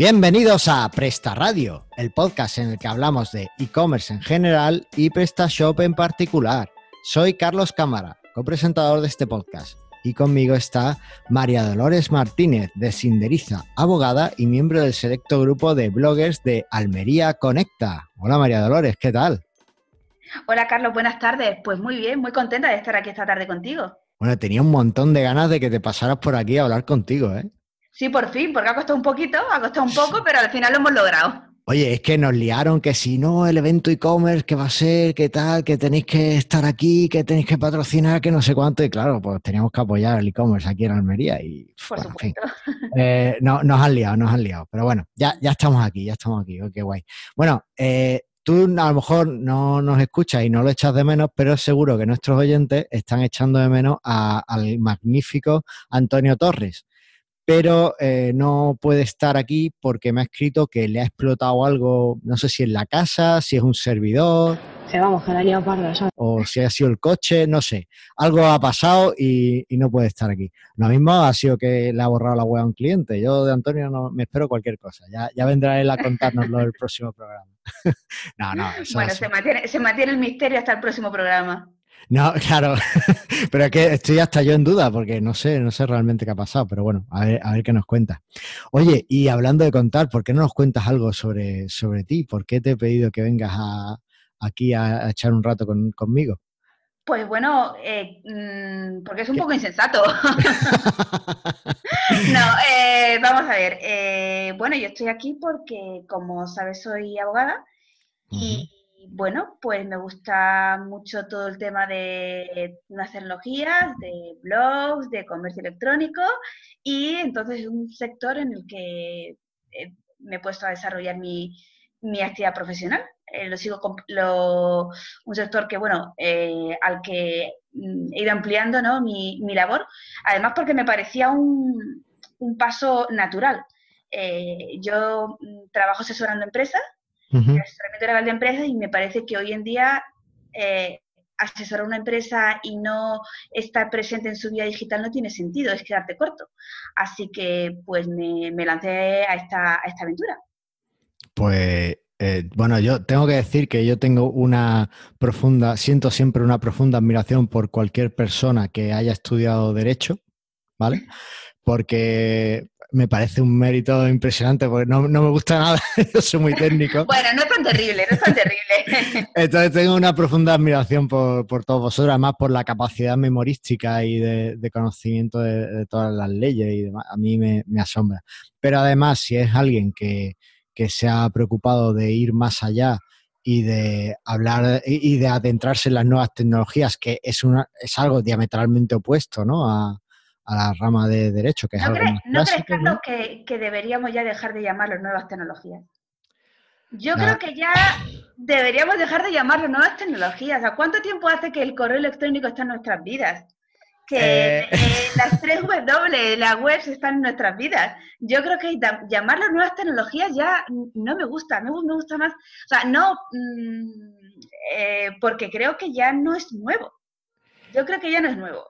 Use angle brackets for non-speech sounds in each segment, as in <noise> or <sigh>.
Bienvenidos a Presta Radio, el podcast en el que hablamos de e-commerce en general y PrestaShop en particular. Soy Carlos Cámara, copresentador de este podcast, y conmigo está María Dolores Martínez de Sinderiza, abogada y miembro del selecto grupo de bloggers de Almería Conecta. Hola María Dolores, ¿qué tal? Hola Carlos, buenas tardes. Pues muy bien, muy contenta de estar aquí esta tarde contigo. Bueno, tenía un montón de ganas de que te pasaras por aquí a hablar contigo, ¿eh? Sí, por fin, porque ha costado un poquito, ha costado un poco, pero al final lo hemos logrado. Oye, es que nos liaron que si no, el evento e-commerce, que va a ser, qué tal, que tenéis que estar aquí, que tenéis que patrocinar, que no sé cuánto. Y claro, pues teníamos que apoyar el e-commerce aquí en Almería. Y, Por supuesto. <laughs> Eh, no, nos han liado, nos han liado. Pero bueno, ya, ya estamos aquí, ya estamos aquí. Oh, qué guay. Bueno, eh, tú a lo mejor no nos escuchas y no lo echas de menos, pero seguro que nuestros oyentes están echando de menos al magnífico Antonio Torres pero eh, no puede estar aquí porque me ha escrito que le ha explotado algo, no sé si en la casa, si es un servidor. Se vamos, que la ha parda, ¿sabes? O si ha sido el coche, no sé. Algo ha pasado y, no puede estar aquí. Lo mismo ha sido que le ha borrado la web a un cliente. Yo de Antonio no me espero cualquier cosa. Ya, ya vendrá él a contárnoslo en el próximo programa. <laughs> no, no. bueno, se mantiene, se mantiene el misterio hasta el próximo programa. No, <laughs> claro, pero es que estoy hasta yo en duda porque no sé, no sé realmente qué ha pasado, pero bueno, a ver, a ver qué nos cuenta. Oye, y hablando de contar, ¿por qué no nos cuentas algo sobre, sobre ti? ¿Por qué te he pedido que vengas aquí a, echar un rato conmigo? Pues bueno, eh, mm, porque es un poco insensato. <laughs> no, eh, vamos a ver. Eh, bueno, yo estoy aquí porque, como sabes, soy abogada y bueno, pues me gusta mucho todo el tema de nuevas tecnologías, de blogs, de comercio electrónico y entonces es un sector en el que eh, me he puesto a desarrollar mi, actividad profesional. Eh, lo sigo lo, un sector que, bueno, eh, al que mm, he ido ampliando ¿no? mi, labor, además porque me parecía un, un paso natural. yo mm, trabajo asesorando empresas asesoramiento legal de empresas y me parece que hoy en día eh, asesorar una empresa y no estar presente en su vida digital no tiene sentido, es quedarte corto. Así que pues me, lancé a esta, a esta aventura. Pues eh, bueno, yo tengo que decir que yo tengo una profunda, siento siempre una profunda admiración por cualquier persona que haya estudiado derecho, ¿vale? Porque me parece un mérito impresionante porque no, me gusta nada, <laughs> yo soy muy técnico. bueno, no es tan terrible, no es tan terrible. <laughs> Entonces tengo una profunda admiración por, todos vosotros, además por la capacidad memorística y de, conocimiento de, todas las leyes y demás, a mí me, asombra. Pero además, si es alguien que, se ha preocupado de ir más allá y de hablar y de adentrarse en las nuevas tecnologías, que es, una, es algo diametralmente opuesto ¿no? a, a la rama de derecho, que es ¿No algo ¿No crees, Carlos, que, que, deberíamos ya dejar de llamarlo nuevas tecnologías? Yo creo que ya deberíamos dejar de llamarlo nuevas tecnologías. ¿A cuánto tiempo hace que el correo electrónico está en nuestras vidas? Que eh. las tres W, las webs están en nuestras vidas. Yo creo que llamarlo nuevas tecnologías ya no me gusta, me, me gusta más. O sea, no, mm, eh, porque creo que ya no es nuevo. Yo creo que ya no es nuevo.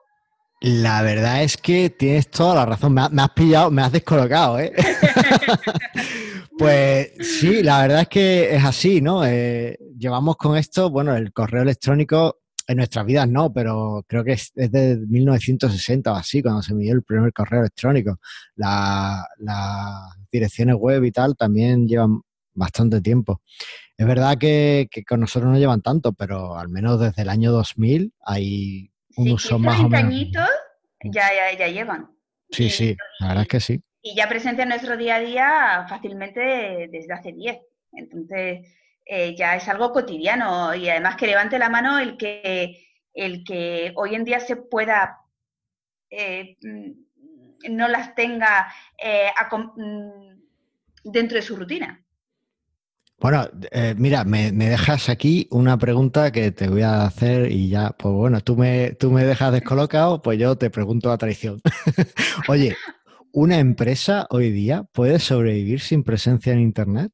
La verdad es que tienes toda la razón. Me, has pillado, me has descolocado, ¿eh? <laughs> pues sí, la verdad es que es así, ¿no? Eh, llevamos con esto, bueno, el correo electrónico en nuestras vidas no, pero creo que es, de 1960 o así, cuando se me dio el primer correo electrónico. Las direcciones web y tal también llevan bastante tiempo. Es verdad que, que, con nosotros no llevan tanto, pero al menos desde el año 2000 hay un uso más o menos. añitos ya, ya, ya llevan. Sí, sí, la verdad es que sí. Y ya presente en nuestro día a día fácilmente desde hace 10. Entonces, eh, ya es algo cotidiano y además que levante la mano el que, el que hoy en día se pueda, eh, mm, no las tenga eh, mm, dentro de su rutina. Bueno, eh, mira, me, dejas aquí una pregunta que te voy a hacer y ya, pues bueno, tú me, tú me dejas descolocado, pues yo te pregunto a traición. <laughs> Oye, ¿una empresa hoy día puede sobrevivir sin presencia en Internet?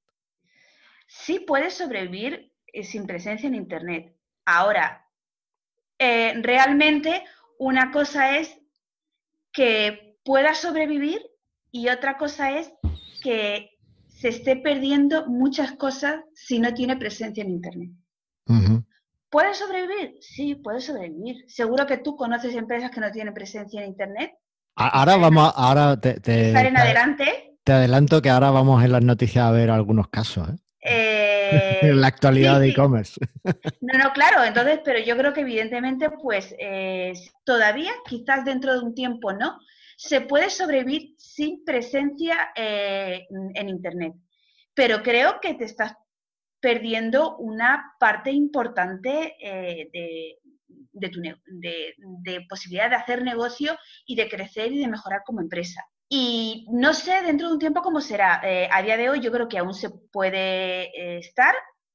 Sí, puede sobrevivir eh, sin presencia en Internet. Ahora, eh, realmente una cosa es que pueda sobrevivir y otra cosa es que se esté perdiendo muchas cosas si no tiene presencia en Internet. ¿Puede sobrevivir? Sí, puede sobrevivir. Seguro que tú conoces empresas que no tienen presencia en Internet. Ahora vamos, ahora te, te, en adelante. Te adelanto que ahora vamos en las noticias a ver algunos casos. ¿eh? Eh, <laughs> en la actualidad de e-commerce. No, no, claro, entonces, pero yo creo que evidentemente, pues eh, todavía, quizás dentro de un tiempo no, se puede sobrevivir sin presencia en Internet. Pero creo que te estás perdiendo una parte importante eh, de, tu de, posibilidad de hacer negocio y de crecer y de mejorar como empresa. Y no sé dentro de un tiempo cómo será. Eh, a día de hoy yo creo que aún se puede eh, estar.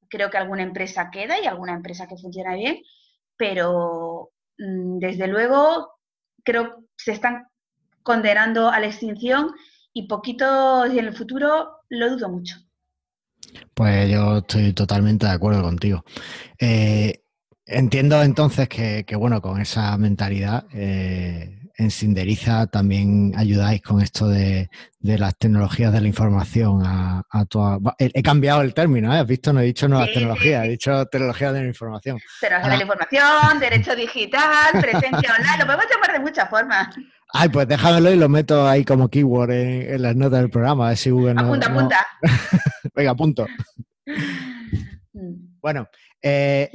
Creo que alguna empresa queda y alguna empresa que funciona bien, pero mm, desde luego creo que se están condenando a la extinción y poquito en el futuro lo dudo mucho. Pues yo estoy totalmente de acuerdo contigo. Eh, entiendo entonces que, bueno, con esa mentalidad eh, en Sinderiza también ayudáis con esto de, las tecnologías de la información a, toda... He, cambiado el término, ¿eh? ¿Has visto? No he dicho nuevas tecnologías, he dicho tecnologías de la información. Tecnología de la información, derecho digital, presencia online, lo podemos llamar de muchas formas. Ay, pues déjamelo y lo meto ahí como keyword en, las notas del programa, a ver si Google apunta, Apunta, <laughs> Venga, punto. <laughs> Bueno, eh,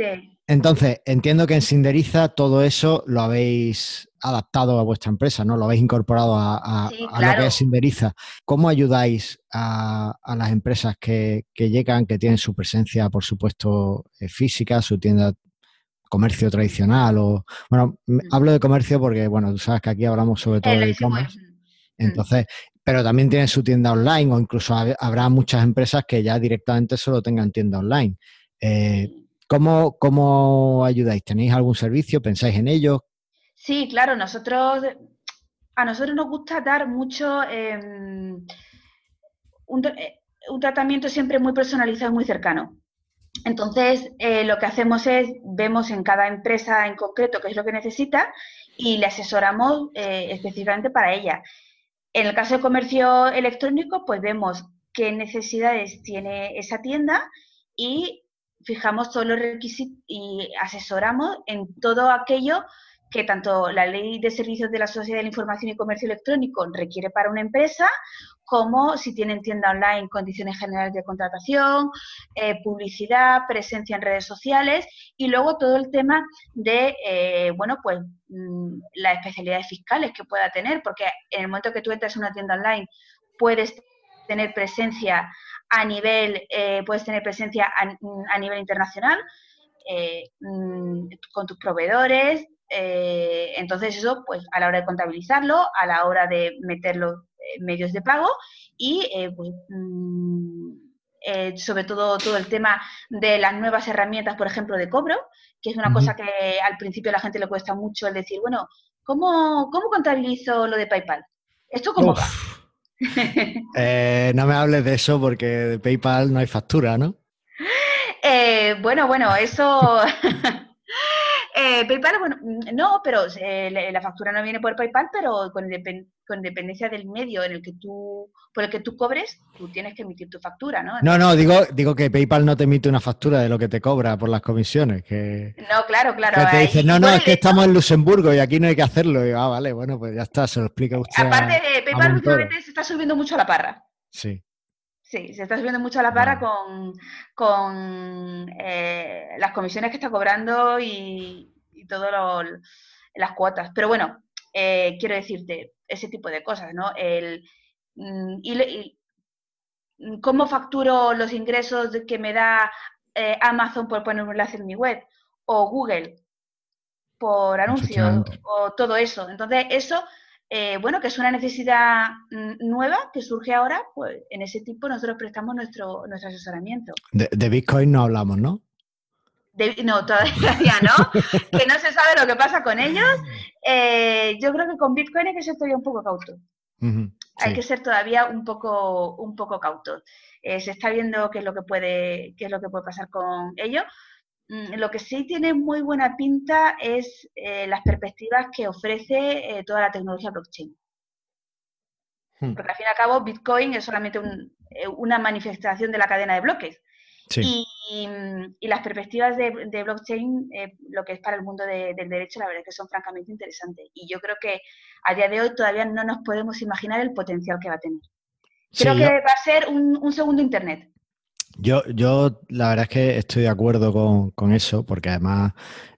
entonces entiendo que en Sinderiza todo eso lo habéis adaptado a vuestra empresa, ¿no? Lo habéis incorporado a, lo que es Sinderiza. ¿Cómo ayudáis a, las empresas que, llegan, que tienen su presencia, por supuesto, eh, física, su tienda comercio tradicional o bueno, mm. hablo de comercio porque bueno, tú sabes que aquí hablamos sobre todo de e-commerce. Mm. Entonces, pero también tienen su tienda online o incluso habrá muchas empresas que ya directamente solo tengan tienda online. Eh, ¿cómo, ¿Cómo ayudáis? ¿Tenéis algún servicio? ¿Pensáis en ello? Sí, claro, nosotros a nosotros nos gusta dar mucho em, un, eh, un, tratamiento siempre muy personalizado y muy cercano. Entonces, eh, lo que hacemos es, vemos en cada empresa en concreto qué es lo que necesita y le asesoramos eh, específicamente para ella. En el caso de comercio electrónico, pues vemos qué necesidades tiene esa tienda y fijamos todos los requisitos y asesoramos en todo aquello que tanto la ley de servicios de la Sociedad de la Información y Comercio Electrónico requiere para una empresa, como si tienen tienda online, condiciones generales de contratación, eh, publicidad, presencia en redes sociales y luego todo el tema de, eh, bueno, pues mm, las especialidades fiscales que pueda tener, porque en el momento que tú entras en una tienda online puedes tener presencia a nivel, eh, puedes tener presencia a, nivel internacional, mm, con tus proveedores, eh, entonces eso, pues a la hora de contabilizarlo, a la hora de meter los eh, medios de pago y eh, pues, mm, sobre todo todo el tema de las nuevas herramientas, por ejemplo, de cobro, que es una cosa que al principio a la gente le cuesta mucho el decir, bueno, ¿cómo, cómo contabilizo lo de PayPal? ¿Esto cómo va? <laughs> no me hables de eso porque de PayPal no hay factura, ¿no? bueno, bueno, eso <laughs> Eh, PayPal, bueno, no, pero eh, la factura no viene por PayPal, pero con, con, dependencia del medio en el que tú, por el que tú cobres, tú tienes que emitir tu factura, ¿no? no, no, digo, digo que PayPal no te emite una factura de lo que te cobra por las comisiones. Que, no, claro, claro. Que te dice, no, no, es que estamos en Luxemburgo y aquí no hay que hacerlo. Y, ah, vale, bueno, pues ya está, se lo explica usted. Aparte, de PayPal últimamente se está subiendo mucho a la parra. Sí. Sí, se está subiendo mucho a la parra con, eh, las comisiones que está cobrando y, y todas las cuotas. Pero bueno, eh, quiero decirte, ese tipo de cosas, ¿no? El, mm, y, ¿Cómo facturo los ingresos que me da eh, Amazon por poner un enlace en mi web? O Google por anuncios, o todo eso. Entonces, eso eh, bueno, que es una necesidad mm, nueva que surge ahora, pues en ese tipo nosotros prestamos nuestro, nuestro asesoramiento. De, Bitcoin no hablamos, ¿no? no, todavía no, <laughs> que no se sabe lo que pasa con ellos. Eh, yo creo que con Bitcoin hay que ser todavía un poco cauto. Hay que ser todavía un poco, un poco cauto. Eh, se está viendo qué es lo que puede, qué es lo que puede pasar con ellos. Mm, lo que sí tiene muy buena pinta es eh, las perspectivas que ofrece eh, toda la tecnología blockchain. Hmm. Porque al fin y al cabo Bitcoin es solamente eh, una manifestación de la cadena de bloques. Y, las perspectivas de, blockchain, eh, lo que es para el mundo del derecho, la verdad es que son francamente interesantes. Y yo creo que a día de hoy todavía no nos podemos imaginar el potencial que va a tener. Creo que va a ser un, segundo Internet. Yo, yo la verdad es que estoy de acuerdo con, eso, porque además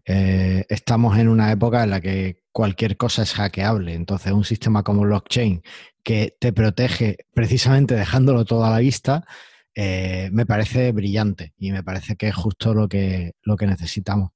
eh, estamos en una época en la que cualquier cosa es hackeable. Entonces, un sistema como blockchain que te protege precisamente dejándolo todo a la vista, eh, me parece brillante y me parece que es justo lo que, lo que necesitamos.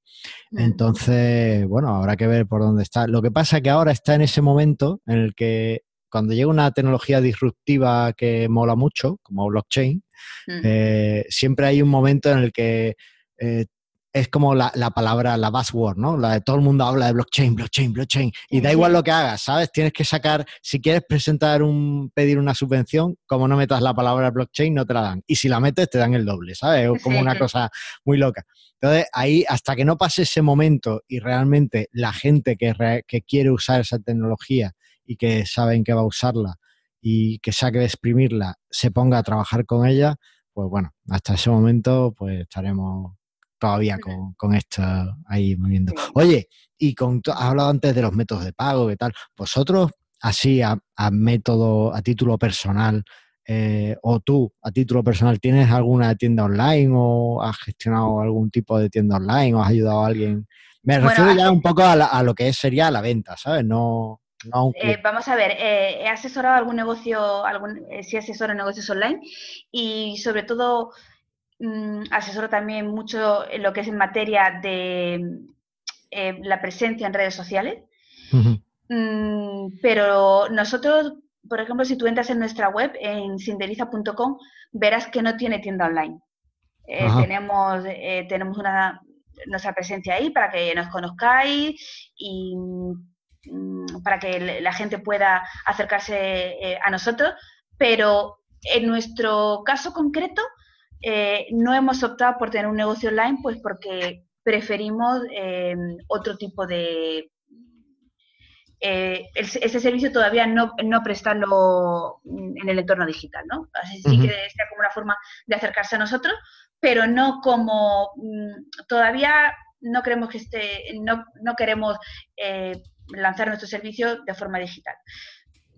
Mm. Entonces, bueno, habrá que ver por dónde está. Lo que pasa es que ahora está en ese momento en el que cuando llega una tecnología disruptiva que mola mucho, como blockchain, eh, siempre hay un momento en el que eh, es como la, palabra, la buzzword, ¿no? La de todo el mundo habla de blockchain, blockchain, blockchain. Y da igual lo que hagas, ¿sabes? Tienes que sacar, si quieres presentar un, pedir una subvención, como no metas la palabra blockchain, no te la dan. Y si la metes, te dan el doble, ¿sabes? Es como una cosa muy loca. Entonces, ahí, hasta que no pase ese momento y realmente la gente que, que quiere usar esa tecnología y que saben que va a usarla y que saque de exprimirla, se ponga a trabajar con ella, pues bueno, hasta ese momento, pues estaremos todavía con, esto ahí moviendo. Oye, y con, has hablado antes de los métodos de pago, ¿qué tal? ¿Vosotros, así a, método, a título personal, eh, o tú a título personal, ¿tienes alguna tienda online o has gestionado algún tipo de tienda online o has ayudado a alguien? Me refiero ya un poco a, lo que sería la venta, ¿sabes? No, eh, vamos a ver, eh, he asesorado algún negocio, algún, sí asesoro negocios online y sobre todo Mm, asesoro también mucho en lo que es en materia de eh, la presencia en redes sociales. Mm, pero nosotros, por ejemplo, si tú entras en nuestra web, en sinderiza.com, verás que no tiene tienda online. Eh, tenemos, eh, tenemos una, nuestra presencia ahí para que nos conozcáis y para que la gente pueda acercarse a nosotros, pero en nuestro caso concreto eh, no hemos optado por tener un negocio online, pues porque preferimos eh, otro tipo de... Eh, ese servicio todavía no, no, prestarlo en el entorno digital, ¿no? Así sí que sea como una forma de acercarse a nosotros, pero no como... Mm, todavía no queremos que esté, no, no queremos lanzar nuestro servicio de forma digital.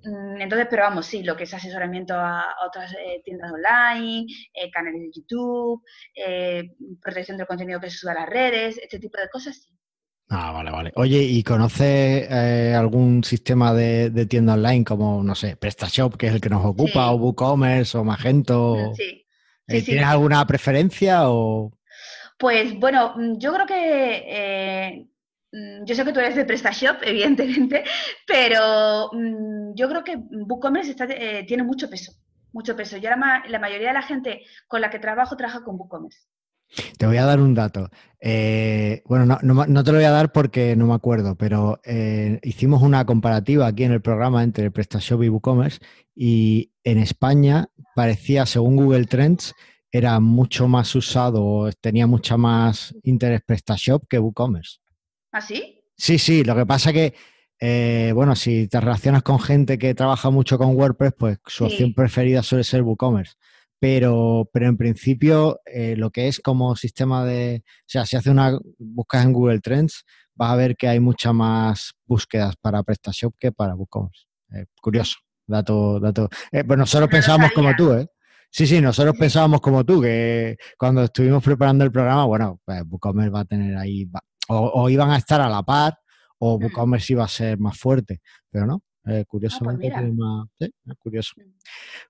Mm, entonces, pero vamos, sí, lo que es asesoramiento a, otras eh, tiendas online, eh, canales de YouTube, eh, protección del contenido que se sube a las redes, este tipo de cosas, sí. Ah, vale, vale. Oye, ¿y conoce algún sistema de, tienda online como, no sé, PrestaShop, que es el que nos ocupa, o WooCommerce, o Magento? Sí. ¿Tienes alguna preferencia o...? Pues bueno, yo creo que yo sé que tú eres de PrestaShop, evidentemente, pero mm, yo creo que WooCommerce eh, tiene mucho peso, mucho peso. Yo la, la, mayoría de la gente con la que trabajo trabaja con WooCommerce. Te voy a dar un dato. Eh, bueno, no, te lo voy a dar porque no me acuerdo, pero eh, hicimos una comparativa aquí en el programa entre PrestaShop y WooCommerce y en España parecía, según Google Trends, era mucho más usado, tenía mucha más interés PrestaShop que WooCommerce. ¿Ah, sí? Sí, sí, lo que pasa que, eh, bueno, si te relacionas con gente que trabaja mucho con WordPress, pues su opción preferida suele ser WooCommerce. Pero, pero en principio, eh, lo que es como sistema de. O sea, si haces una. buscas en Google Trends, vas a ver que hay muchas más búsquedas para PrestaShop que para WooCommerce. Eh, curioso, dato, dato. pues nosotros pensábamos como tú, ¿eh? Sí, sí, nosotros pensábamos como tú, que cuando estuvimos preparando el programa, bueno, pues WooCommerce va a tener ahí, o, iban a estar a la par o WooCommerce iba a ser más fuerte, pero no. Eh, curiosamente ah, pues más... ¿sí? Es curioso. Mm.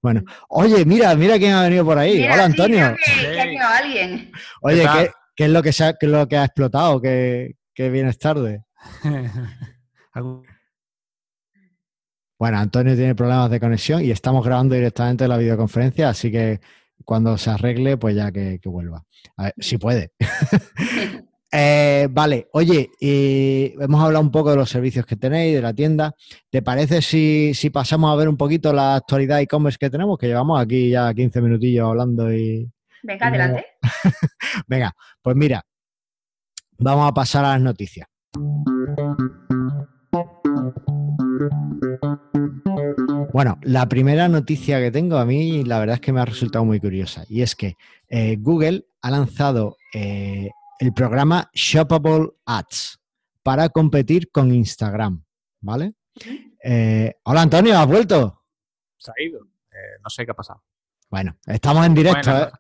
Bueno, oye, mira, mira quién ha venido por ahí. Hola, Antonio. que, ha alguien. Oye, ¿qué, es lo que ha, qué es lo que ha explotado? Que, vienes tarde. <laughs> bueno, Antonio tiene problemas de conexión y estamos grabando directamente la videoconferencia, así que cuando se arregle, pues ya que, vuelva. A ver, si puede. <laughs> Eh, vale, oye, hemos hablado un poco de los servicios que tenéis, de la tienda. ¿Te parece si, pasamos a ver un poquito la actualidad e-commerce que tenemos? Que llevamos aquí ya 15 minutillos hablando y... Venga, adelante. <laughs> Venga, pues mira, vamos a pasar a las noticias. Bueno, la primera noticia que tengo a mí, la verdad es que me ha resultado muy curiosa. Y es que eh, Google ha lanzado eh, el programa Shoppable Ads para competir con Instagram. ¿Vale? Eh, hola Antonio, ¿has vuelto? Se ha ido. Eh, no sé qué ha pasado. Bueno, estamos en directo. Bueno, ¿eh?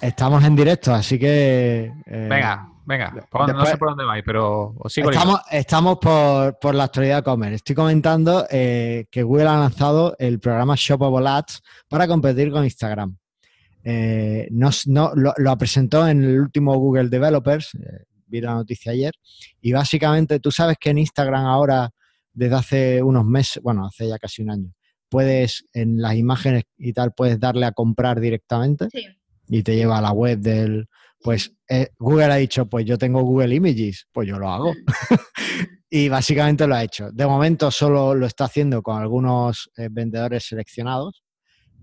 Estamos en directo, así que. eh, Venga, venga. Por- no sé por dónde vais, pero os sigo Estamos, estamos por, por la actualidad Comer. Estoy comentando eh, que Google ha lanzado el programa Shoppable Ads para competir con Instagram. Eh, no, lo, lo presentó en el último Google Developers, eh, vi la noticia ayer, y básicamente tú sabes que en Instagram ahora, desde hace unos meses, bueno, hace ya casi un año, puedes en las imágenes y tal, puedes darle a comprar directamente Sí. y te lleva a la web del... Pues eh, Google ha dicho, pues yo tengo Google Images, pues yo lo hago. <laughs> y básicamente lo ha hecho. De momento solo lo está haciendo con algunos vendedores seleccionados,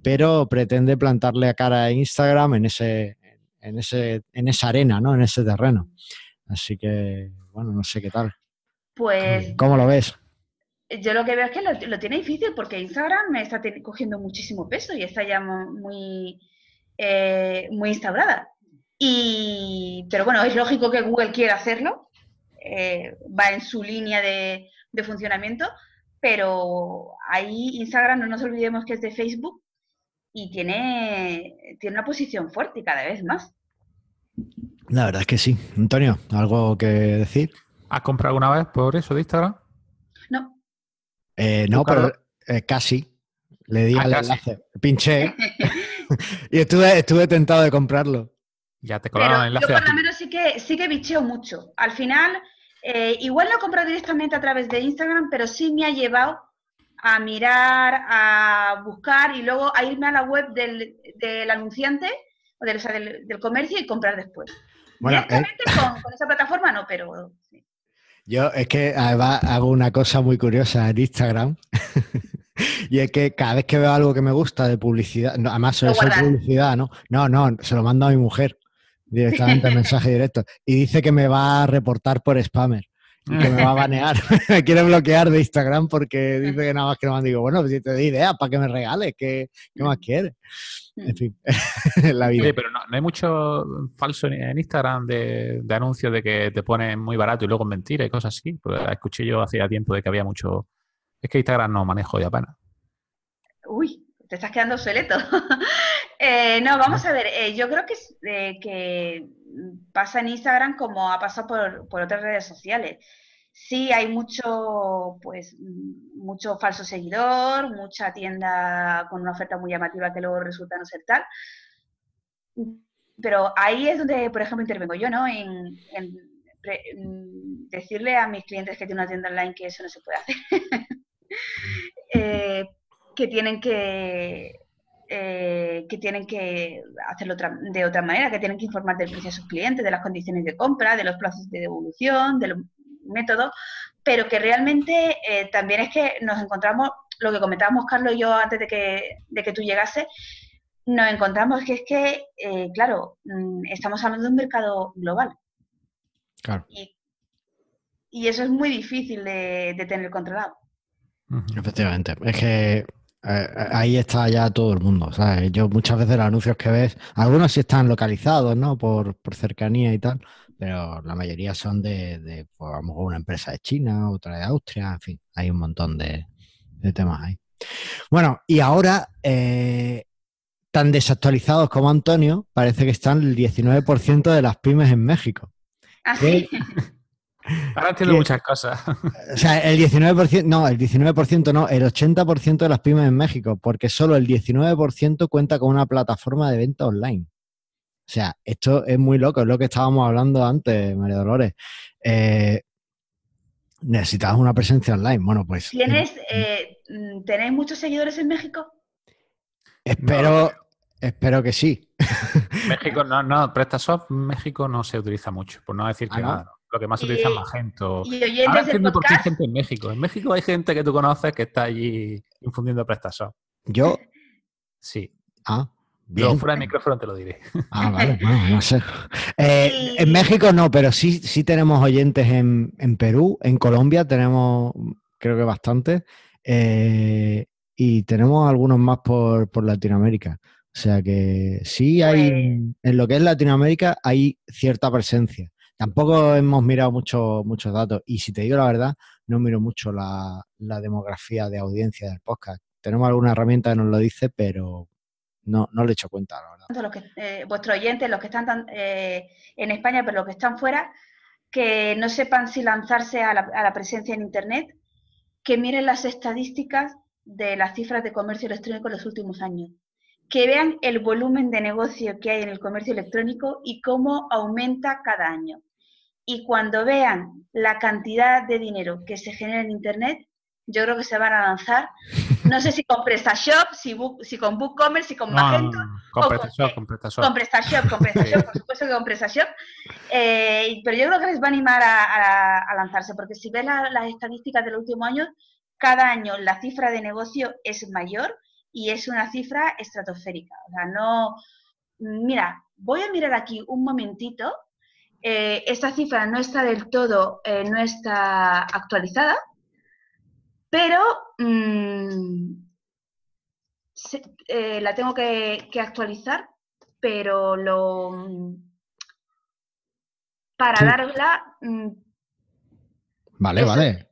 pero pretende plantarle a cara a Instagram en ese, en ese, en esa arena, ¿no? En ese terreno. Así que, bueno, no sé qué tal. Pues ¿Cómo lo ves? yo lo que veo es que lo, lo tiene difícil porque Instagram me está cogiendo muchísimo peso y está ya mu- muy, eh, muy instaurada. Y, pero bueno, es lógico que Google quiera hacerlo, eh, va en su línea de, de funcionamiento, pero ahí Instagram no nos olvidemos que es de Facebook y tiene, tiene una posición fuerte y cada vez más. La verdad es que sí. Antonio, ¿algo que decir? ¿Has comprado alguna vez por eso de Instagram? No, Eh, no, pero eh, casi. Le di Ah, al casi. enlace, pinché <laughs> <laughs> y estuve, estuve tentado de comprarlo. Ya te colaron el yo enlace por aquí. lo menos sí que, sí que bicheo mucho. Al final, eh, igual no he comprado directamente a través de Instagram, pero sí me ha llevado a mirar, a buscar y luego a irme a la web del, del anunciante o del, o sea, del- del comercio y comprar después. Bueno, eh, Directamente con, con esa plataforma no, pero sí. Yo es que además hago una cosa muy curiosa en Instagram. <laughs> y es que cada vez que veo algo que me gusta de publicidad, no, además suele ser publicidad, ¿no? No, no, se lo mando a mi mujer directamente <laughs> mensaje directo. Y dice que me va a reportar por spammer <laughs> que me va a banear. me <laughs> quiere bloquear de Instagram porque dice que nada más que no me digo, bueno, pues si te doy idea para que me regales, ¿qué, qué más quieres? En fin, <laughs> la vida. Oye, pero no, no hay mucho falso en- Instagram de, de anuncios de que te ponen muy barato y luego es mentira y cosas así. Porque escuché yo hacía tiempo de que había mucho. Es que Instagram no manejo ya apenas. Uy, te estás quedando obsoleto. <laughs> Eh, no, vamos a ver, eh, yo creo que, eh, que pasa en Instagram como ha pasado por, por otras redes sociales. Sí, hay mucho, pues, mucho falso seguidor, mucha tienda con una oferta muy llamativa que luego resulta no ser tal. Pero ahí es donde, por ejemplo, intervengo yo, ¿no? En, decirle a mis clientes que tienen una tienda online que eso no se puede hacer. <laughs> que tienen que eh, que tienen que hacerlo otra- de otra manera, que tienen que informar del precio a sus clientes, de las condiciones de compra, de los plazos de devolución, de los métodos, pero que realmente eh, también es que nos encontramos, lo que comentábamos Carlos y yo antes de que, de que tú llegases, nos encontramos que es que, eh, claro, mm, estamos hablando de un mercado global Claro, y, y eso es muy difícil de, de tener controlado. Efectivamente. Es que eh, ahí está ya todo el mundo, ¿sabes? Yo muchas veces los anuncios que ves, algunos sí están localizados, ¿no? Por, por cercanía y tal, pero la mayoría son de, de, pues, a lo mejor una empresa de China, otra de Austria, en fin, hay un montón de, de temas ahí. Bueno, y ahora, eh, tan desactualizados como Antonio, parece que están el 19% de las pymes en México. Así, <laughs> Ahora entiendo ¿Qué? muchas cosas. <laughs> O sea, el 19%, no, el 19% no, el 80% de las pymes en México, porque solo el 19% cuenta con una plataforma de venta online. O sea, esto es muy loco, es lo que estábamos hablando antes, María Dolores. Eh, necesitabas una presencia online. Bueno, pues ¿tienes, eh, mm, ¿tenéis muchos seguidores en México? espero, espero que sí. México, <laughs> no, no, PrestaShop México no se utiliza mucho, por no decir que ¿Ah, no? nada. Lo que más se utiliza es Y- Magento. Y Ahora entiendo por qué hay gente en México. En México hay gente que tú conoces que está allí infundiendo PrestaShop. Yo, Sí. ah, Luego bien. fuera de micrófono te lo diré. Ah, vale, <laughs> bueno, no sé. Eh, En México no, pero sí, sí tenemos oyentes en, en Perú, en Colombia tenemos, creo que bastantes. Eh, y tenemos algunos más por, por Latinoamérica. O sea que sí hay, Pues- en lo que es Latinoamérica hay cierta presencia. Tampoco hemos mirado mucho, muchos datos y si te digo la verdad, no miro mucho la, demografía de audiencia del podcast. Tenemos alguna herramienta que nos lo dice, pero no, no le he hecho cuenta, la verdad. los que, eh, vuestros oyentes, los que están tan- eh, en España, pero los que están fuera, que no sepan si lanzarse a la, a la presencia en Internet, que miren las estadísticas de las cifras de comercio electrónico en los últimos años, que vean el volumen de negocio que hay en el comercio electrónico y cómo aumenta cada año. Y cuando vean la cantidad de dinero que se genera en Internet, yo creo que se van a lanzar, no sé si con PrestaShop, si, si con BookCommerce, si con No, no, Magento, no, con PrestaShop, con PrestaShop. con PrestaShop, con PrestaShop, por supuesto que con PrestaShop. Eh, pero yo creo que les va a animar a, a- a lanzarse, porque si ves la- las estadísticas de los últimos años, cada año la cifra de negocio es mayor y es una cifra estratosférica. O sea, no. Mira, voy a mirar aquí un momentito. Eh, esta cifra no está del todo, eh, no está actualizada, pero mm, se- eh, la tengo que, que actualizar, pero lo mm, para Sí. darla mm, Vale, vale.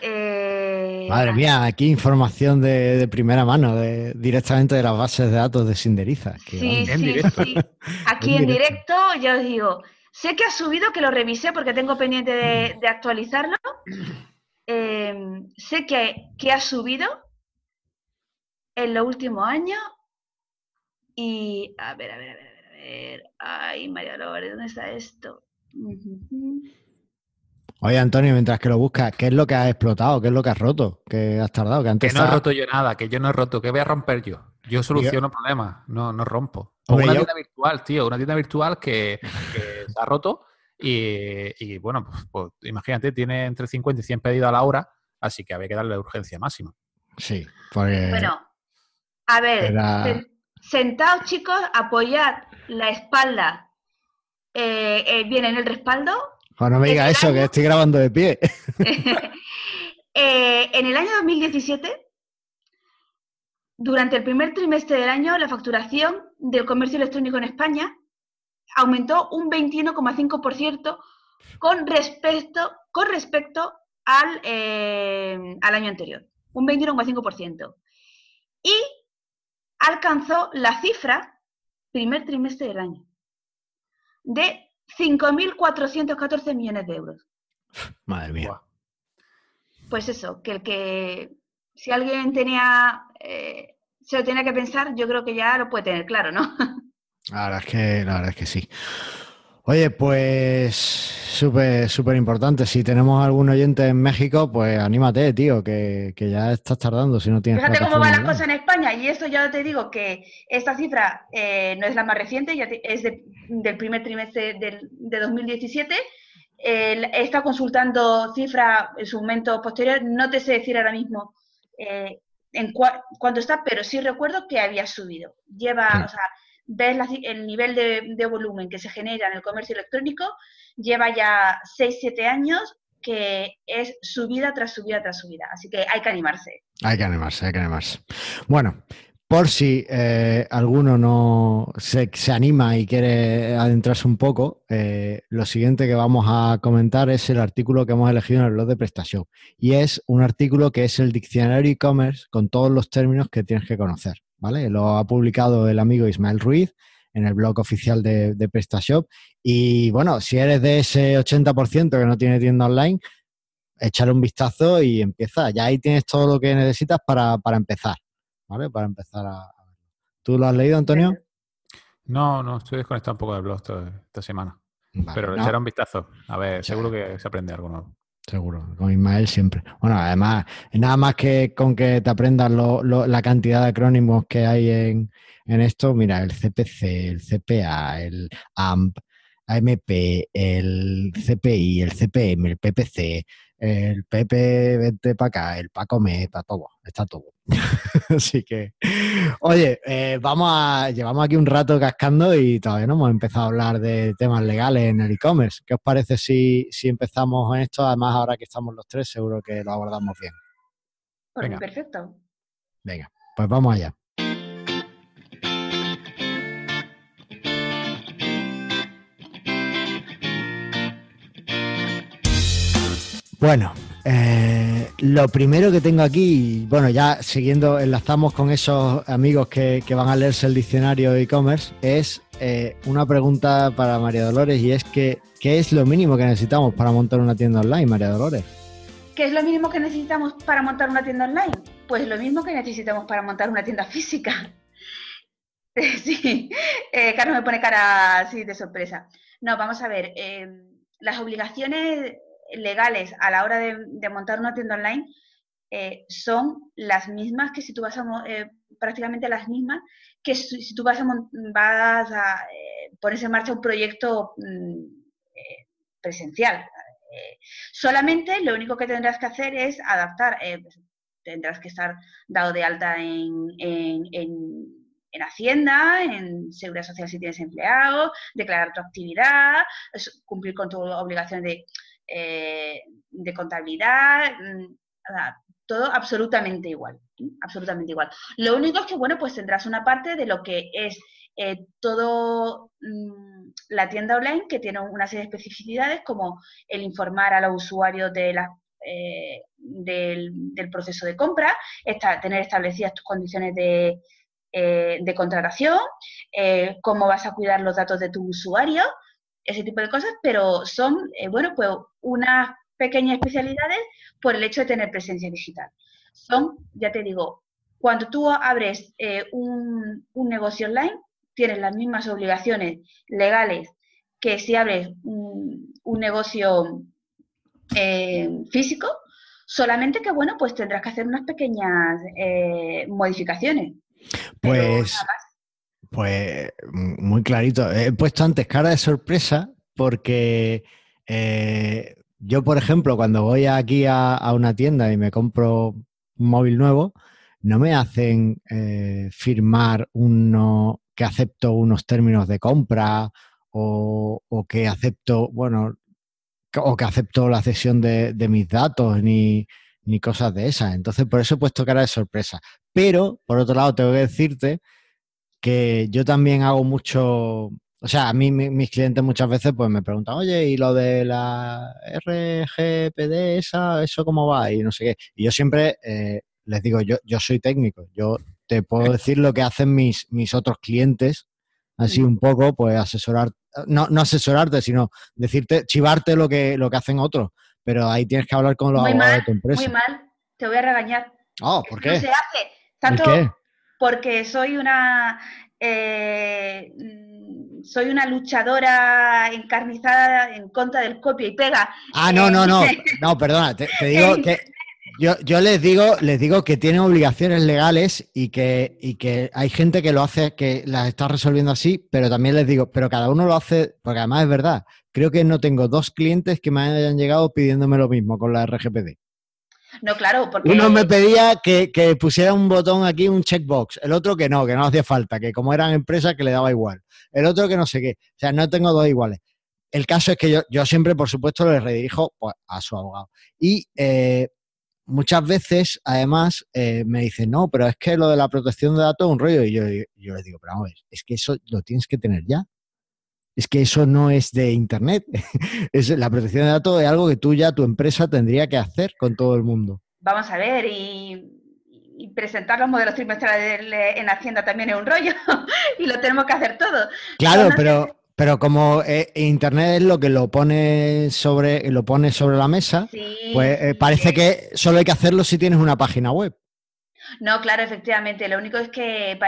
Eh, Madre mía, aquí información de, de primera mano, de, directamente de las bases de datos de Sinderiza. que Sí, sí, directo. sí. Aquí <laughs> En en directo. directo, ya os digo, sé que ha subido, que lo revisé porque tengo pendiente de, de actualizarlo. Eh, sé que, que ha subido en los últimos años. Y a ver, a ver, a ver, a ver, a ver. Ay, María Lores, ¿dónde está esto? Ujujú. Oye, Antonio, mientras que lo buscas, ¿qué es lo que has explotado? ¿Qué es lo que has roto? ¿Qué has tardado? Que no he estaba- roto yo nada, que yo no he roto, que voy a romper yo. Yo soluciono problemas, no, no rompo. O Hombre, una yo- tienda virtual, tío, una tienda virtual que, que se ha roto y, y, bueno, pues, pues, imagínate, tiene entre 50 y 100 pedidos a la hora, así que había que darle urgencia máxima. Sí, porque... Bueno, a ver, era- sen- sentaos chicos, apoyad la espalda eh, eh, bien en el respaldo. Oh, no me digas eso, que estoy grabando de pie. <laughs> Eh, en el año 2017, durante el primer trimestre del año, la facturación del comercio electrónico en España aumentó un 21,5% con respecto, con respecto al, eh, al año anterior. Un 21,5%. Y alcanzó la cifra, primer trimestre del año, de 5.414 millones de euros. <laughs> Madre mía. Pues eso, que el que si alguien tenía eh, se lo tenía que pensar, yo creo que ya lo puede tener claro, ¿no? <laughs> La verdad es que, la verdad es que sí. Oye, pues súper, súper importante. Si tenemos algún oyente en México, pues anímate, tío, que, que ya estás tardando si no tienes Fíjate cómo van las cosas en España y esto ya te digo que esta cifra eh, no es la más reciente, ya te- es de- del primer trimestre del, de 2017. Eh, he estado consultando cifras en su momento posterior, no te sé decir ahora mismo eh, en cua- cuánto está, pero sí recuerdo que había subido. Lleva, Sí. o sea, ves el nivel de, volumen que se genera en el comercio electrónico, lleva ya 6-7 años que es subida tras subida tras subida. Así que hay que animarse. Hay que animarse, hay que animarse. Bueno, por si eh, alguno no se, se anima y quiere adentrarse un poco, eh, lo siguiente que vamos a comentar es el artículo que hemos elegido en el blog de PrestaShow. Y es un artículo que es el diccionario e-commerce con todos los términos que tienes que conocer. ¿Vale? Lo ha publicado el amigo Ismael Ruiz en el blog oficial de, de PrestaShop. Y bueno, si eres de ese 80% que no tiene tienda online, échale un vistazo y empieza. Ya ahí tienes todo lo que necesitas para, para empezar, ¿vale? Para empezar a... ¿Tú lo has leído, Antonio? No, no, estoy desconectado un poco del blog esta, esta semana. Vale, pero no, echaré un vistazo. A ver, seguro que se aprende algo nuevo. Seguro, con Ismael siempre. Bueno, además, nada más que con que te aprendas la cantidad de acrónimos que hay en, en esto, mira, el CPC, el CPA, el AMP, AMP, el CPI, el CPM, el PPC, el PP, vente para acá, el PACOME, para todo, está todo. <laughs> Así que, oye, eh, vamos a, llevamos aquí un rato cascando y todavía no hemos empezado a hablar de temas legales en el e-commerce. ¿Qué os parece si, si empezamos en esto? Además, ahora que estamos los tres, seguro que lo abordamos bien. Mí, Venga. perfecto. Venga, pues vamos allá. Bueno, eh, lo primero que tengo aquí, bueno, ya siguiendo, enlazamos con esos amigos que, van a leerse el diccionario e-commerce, es eh, una pregunta para María Dolores y es que, ¿qué es lo mínimo que necesitamos para montar una tienda online, María Dolores? ¿Qué es lo mínimo que necesitamos para montar una tienda online? Pues lo mismo que necesitamos para montar una tienda física. <laughs> sí, eh, Carlos me pone cara así de sorpresa. No, vamos a ver, las obligaciones legales a la hora de, montar una tienda online eh, son las mismas que si tú vas a, eh, prácticamente las mismas que si, tú vas a, vas a eh, en marcha un proyecto mm, presencial. solamente lo único que tendrás que hacer es adaptar, pues, tendrás que estar dado de alta en, en, Hacienda, en Seguridad Social si tienes empleado, declarar tu actividad, cumplir con tu obligación de eh, de contabilidad, mm, todo absolutamente igual, absolutamente igual. Lo único es que, bueno, pues tendrás una parte de lo que es eh, todo mm, la tienda online que tiene una serie de especificidades como el informar a los usuarios de la, eh, del, proceso de compra, tener establecidas tus condiciones de, de contratación, cómo vas a cuidar los datos de tu usuario, ese tipo de cosas, pero son, eh, bueno, pues unas pequeñas especialidades por el hecho de tener presencia digital. Son, ya te digo, cuando tú abres eh, un, negocio online, tienes las mismas obligaciones legales que si abres un, negocio eh, físico, solamente que, bueno, pues tendrás que hacer unas pequeñas modificaciones. Pues... Pues muy clarito. He puesto antes cara de sorpresa porque eh, yo, por ejemplo, cuando voy aquí a, una tienda y me compro un móvil nuevo, no me hacen eh, firmar uno que acepto unos términos de compra o, que acepto, bueno, o que acepto la cesión de, mis datos ni, ni cosas de esas. Entonces, por eso he puesto cara de sorpresa. Pero, por otro lado, tengo que decirte que yo también hago mucho, o sea, a mí mis clientes muchas veces pues me preguntan, oye, ¿y lo de la RGPD esa, eso cómo va? Y no sé qué. Y yo siempre eh, les digo, yo, yo soy técnico, yo te puedo decir lo que hacen mis, mis otros clientes, así un poco, pues asesorar, no, no asesorarte, sino decirte, chivarte lo que, lo que hacen otros. Pero ahí tienes que hablar con los abogados de tu empresa. Muy mal, te voy a regañar. Oh, ¿por qué? No se hace. Tanto, qué? Porque soy una eh, mm, soy una luchadora encarnizada en contra del copia y pega. Ah, no, no, no, <laughs> no, perdona, te, digo que yo, yo, les digo, les digo que tienen obligaciones legales y que, y que hay gente que lo hace, que las está resolviendo así, pero también les digo, pero cada uno lo hace, porque además es verdad, creo que no tengo dos clientes que me hayan llegado pidiéndome lo mismo con la RGPD. No. Uno me pedía que, pusiera un botón aquí, un checkbox. El otro que no, que no hacía falta, que como eran empresas que le daba igual. El otro que no sé qué. O sea, no tengo dos iguales. El caso es que yo, yo siempre, por supuesto, le redirijo pues, a su abogado. Y eh, muchas veces, además, eh, me dicen, no, pero es que lo de la protección de datos es un rollo. Y yo, yo les digo, pero vamos, es que eso lo tienes que tener ya es que eso no es de Internet. <laughs> es, la protección de datos es algo que tú ya, tu empresa, tendría que hacer con todo el mundo. Vamos a ver, y, presentar los modelos trimestrales en Hacienda también es un rollo, <laughs> y lo tenemos que hacer todo. Claro, pero, pero como eh, Internet es lo que lo pone sobre, lo pone sobre la mesa, pues eh, parece que solo hay que hacerlo si tienes una página web. No, claro, efectivamente. Lo único es que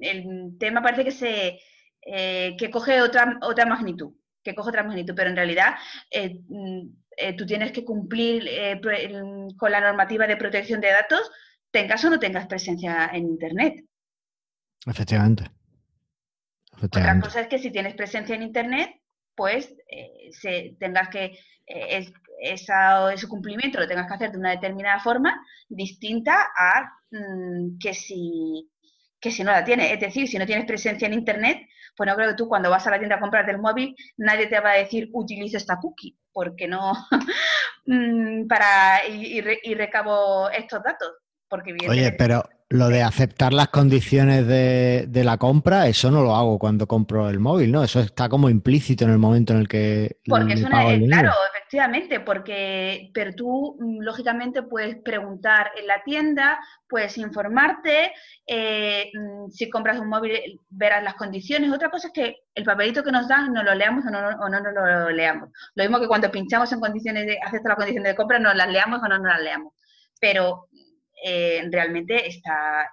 el tema parece que se eh, que coge otra, otra magnitud, que coge otra magnitud, pero en realidad eh, mm, eh, tú tienes que cumplir con la normativa de protección de datos, tengas o no tengas presencia en Internet. Efectivamente. Otra cosa es que si tienes presencia en Internet, pues se, tengas que ese cumplimiento lo tengas que hacer de una determinada forma distinta a mm, que si que si no la tienes. Es decir, si no tienes presencia en Internet, pues no creo que tú cuando vas a la tienda a comprarte el móvil, nadie te va a decir utiliza esta cookie, porque no, <laughs> mm, para y, recabo estos datos. Porque Oye, pero, lo de aceptar las condiciones de, de, la compra, eso no lo hago cuando compro el móvil, ¿no? Eso está como implícito en el momento en el que. Porque es una, claro, efectivamente, porque, pero tú mm, lógicamente puedes preguntar en la tienda, puedes informarte, eh, mm, si compras un móvil verás las condiciones. Otra cosa es que el papelito que nos dan no lo leamos o no, o no, no lo leamos. Lo mismo que cuando pinchamos en condiciones de aceptar las condiciones de compra, no las leamos o no nos las leamos. Pero eh, realmente está,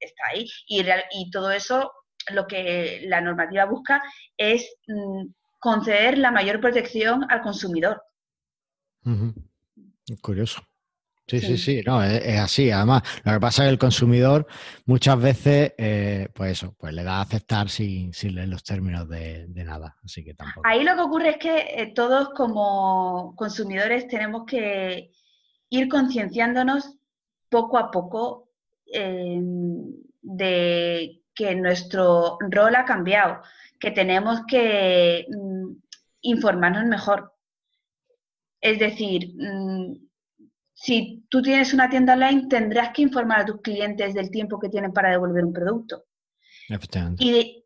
está ahí. Y, y todo eso, lo que la normativa busca es mm, conceder la mayor protección al consumidor. Curioso. Sí, sí, sí, no, es, así. Además, lo que pasa es que el consumidor muchas veces, eh, pues eso, pues le da a aceptar sin, sin leer los términos de, nada. Así que tampoco. Ahí lo que ocurre es que eh, todos como consumidores tenemos que ir concienciándonos poco a poco em, de que nuestro rol ha cambiado, que tenemos que mm, informarnos mejor. Es decir, mm, si tú tienes una tienda online, tendrás que informar a tus clientes del tiempo que tienen para devolver un producto. Y de,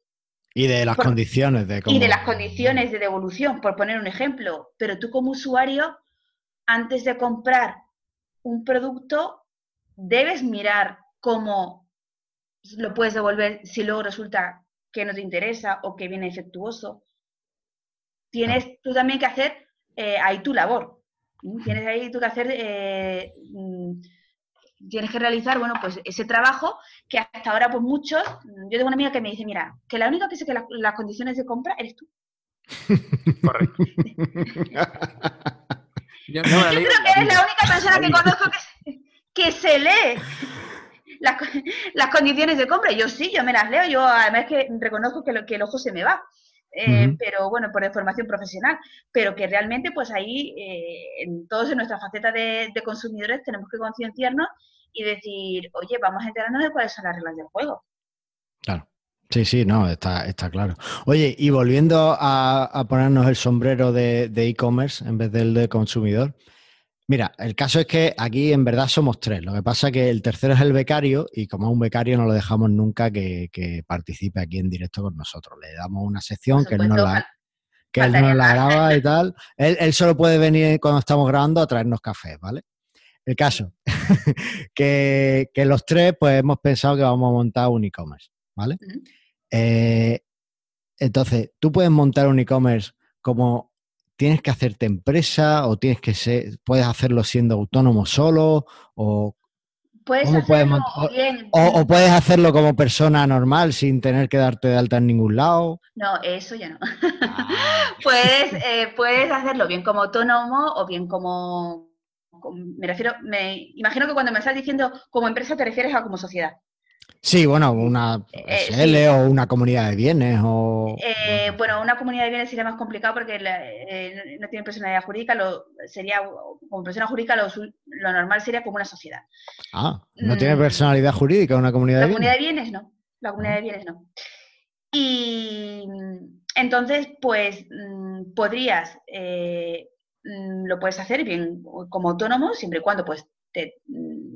y de las condiciones de Y de las condiciones de devolución, por poner un ejemplo. Pero tú como usuario, antes de comprar un producto, debes mirar cómo lo puedes devolver si luego resulta que no te interesa o que viene defectuoso. Tienes tú también que hacer eh, ahí tu labor. Tienes ahí tú que hacer, eh, mm, tienes que realizar, bueno, pues ese trabajo que hasta ahora, pues muchos, yo tengo una amiga que me dice, mira, que la única que sé que las condiciones de compra eres tú. <laughs> Correcto. yo, creo que eres la única persona que conozco que, que se lee las, condiciones de compra. Yo sí, yo me las leo, yo además que reconozco que, que el ojo se me va. Eh, pero bueno, por formación profesional, pero que realmente pues ahí, eh, en todos en nuestra faceta de, consumidores, tenemos que concienciarnos y decir, oye, vamos a enterarnos de cuáles son las reglas del juego. Claro. Sí, sí, no, está, está claro. Oye, y volviendo a, ponernos el sombrero de e-commerce en vez del de consumidor, Mira, el caso es que aquí en verdad somos tres. Lo que pasa es que el tercero es el becario y como es un becario no lo dejamos nunca que, participe aquí en directo con nosotros. Le damos una sección que él no la, que él no la graba y <laughs> tal. Él, solo puede venir cuando estamos grabando a traernos café, ¿vale? El caso, <laughs> que, los tres pues hemos pensado que vamos a montar un e-commerce, ¿vale? Eh, entonces, tú puedes montar un e-commerce como ¿Tienes que hacerte empresa o tienes que ser, puedes hacerlo siendo autónomo solo o puedes hacerlo bien. O, puedes hacerlo como persona normal sin tener que darte de alta en ningún lado? No, eso ya no. Ah. <laughs> puedes, eh, puedes hacerlo bien como autónomo o bien como, me refiero, me imagino que cuando me estás diciendo como empresa te refieres a como sociedad. Sí, bueno, una eh, SL o una comunidad de bienes o... Eh, bueno, una comunidad de bienes sería más complicado porque eh, no tiene personalidad jurídica, lo, sería, como persona jurídica lo, normal sería como una sociedad. Ah, ¿no tiene mm. personalidad jurídica una comunidad de bienes? La comunidad de bienes no, la comunidad de bienes no. Y entonces, pues, mm, podrías, mm, lo puedes hacer bien como autónomo, siempre y cuando, pues,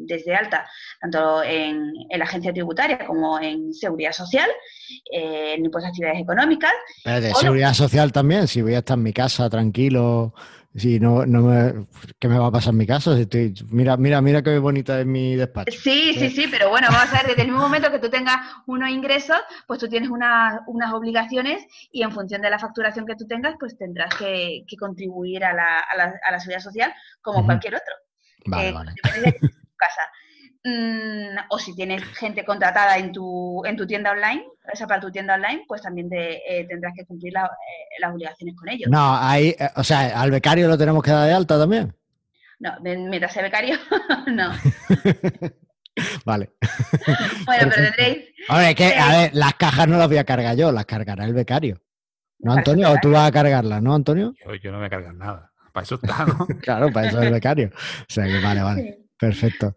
desde alta, tanto en, la agencia tributaria como en seguridad social, eh, en impuestos de actividades económicas. de seguridad social también, si voy a estar en mi casa tranquilo, si no, no me, ¿qué me va a pasar en mi casa? estoy, mira, mira, mira qué bonita es mi despacho. Sí, sí, sí, pero bueno, vamos a ver, desde el mismo momento que tú tengas unos ingresos, pues tú tienes unas obligaciones y en función de la facturación que tú tengas, pues tendrás que, contribuir a la, a, la, seguridad social como cualquier otro. Vale, vale. Casa. Mm, o si tienes gente contratada en tu, en tu tienda online, esa para tu tienda online, pues también te, eh, tendrás que cumplir eh, las obligaciones con ellos. No, ahí, eh, o sea, al becario lo tenemos que dar de alta también. No, mientras sea becario, <laughs> no. <laughs> vale. <laughs> bueno, pero tendréis. A que, a ver, las cajas no las voy a cargar yo, las cargará el becario. ¿No, Antonio? ¿O tú vas a cargarlas, no, Antonio? Yo, no voy a cargar nada. Para eso está, ¿no? claro, para eso es el becario. O sea que vale, vale. Perfecto.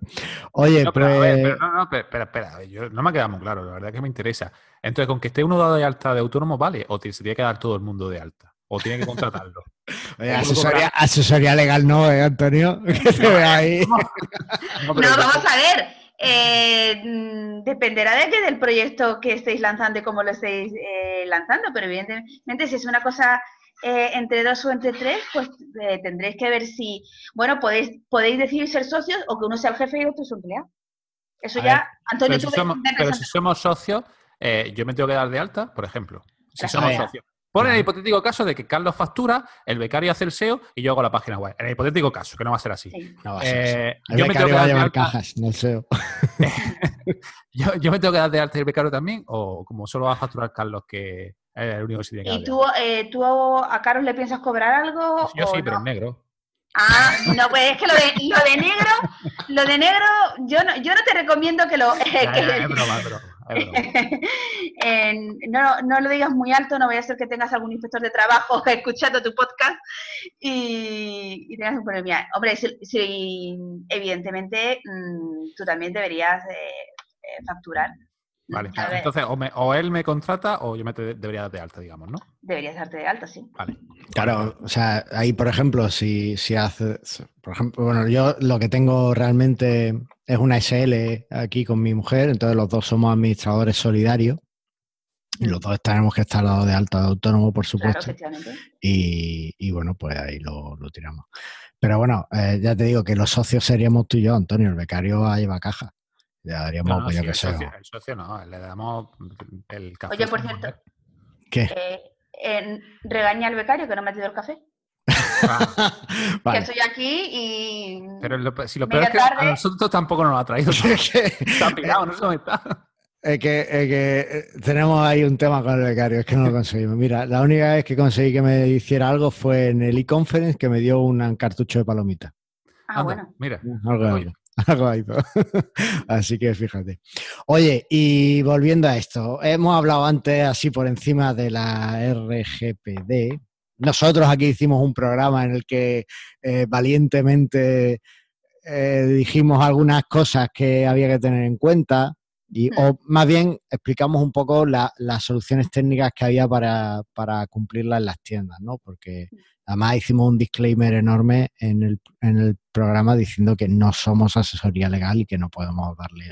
Oye, no, pero, pues no, no, espera, espera. Yo, no me ha quedado muy claro, la verdad que me interesa. Entonces, con que esté uno dado de alta de autónomo, ¿vale? ¿O se tiene que dar todo el mundo de alta? ¿O tiene que contratarlo? <laughs> Oye, asesoría, legal no, ¿eh, Antonio? <laughs> Que se ve ahí. <laughs> no, vamos a ver. eh, mm, dependerá de que del proyecto que estéis lanzando y cómo lo estéis eh, lanzando, pero evidentemente si es una cosa eh, entre dos o entre tres, pues tendréis que ver si, bueno, podéis, podéis decidir ser socios o que uno sea el jefe y otro su empleado. Eso ya, Antonio, pero, si somos, pero si somos socios, yo me tengo que dar de alta, por ejemplo. Si somos socios. Pon el hipotético caso de que Carlos factura, el becario hace el SEO y yo hago la página web. En el hipotético caso, que no va a ser así. No va a ser eh, El yo me tengo que llevar cajas, no el SEO. <laughs> yo, me tengo que dar de alta el becario también, o como solo va a facturar Carlos, que es el único que tiene ¿Y tú, eh, tú a Carlos le piensas cobrar algo? yo sí, pero en negro. Ah, no, pues es que lo de, lo de negro, lo de negro, yo no, yo no te recomiendo que lo... no, no, lo digas muy alto, no vaya a ser que tengas algún inspector de trabajo <laughs> escuchando tu podcast y, tengas un problema. Hombre, si, evidentemente mm, tú también deberías eh, facturar. Vale, entonces o, él me contrata o yo me debería dar de alta, digamos, ¿no? Deberías darte de alta, sí. Vale. Claro, o sea, ahí, por ejemplo, si, si haces, por ejemplo, bueno, yo lo que tengo realmente es una SL aquí con mi mujer, entonces los dos somos administradores solidarios. Y los dos tenemos que estar lado de alta de autónomo, por supuesto. y, bueno, pues ahí lo, tiramos. Pero bueno, eh, ya te digo que los socios seríamos tú y yo, Antonio. El becario a lleva caja. Le daríamos no, no, que el Socio, el socio no, le damos el café. Oye, por cierto. ¿Qué? Eh, regaña al becario que no ha metido el café. <laughs> Ah. Que estoy aquí y. Pero si lo peor es que a nosotros tampoco nos lo ha traído. <laughs> está pirado, no sé dónde está. Es que, es que, eh, tenemos ahí un tema con el becario, es que no lo conseguimos. Mira, la única vez que conseguí que me hiciera algo fue en el e-conference que me dio un cartucho de palomita. Ah, bueno. Mira. Algo, <laughs> algo ahí. <laughs> Así que fíjate. Oye, y volviendo a esto, hemos hablado antes así por encima de la RGPD, nosotros aquí hicimos un programa en el que eh, valientemente eh, dijimos algunas cosas que había que tener en cuenta y, o más bien explicamos un poco las soluciones técnicas que había para, para, cumplirlas en las tiendas, ¿no? Porque además hicimos un disclaimer enorme en el, en el programa diciendo que no somos asesoría legal y que no podemos darle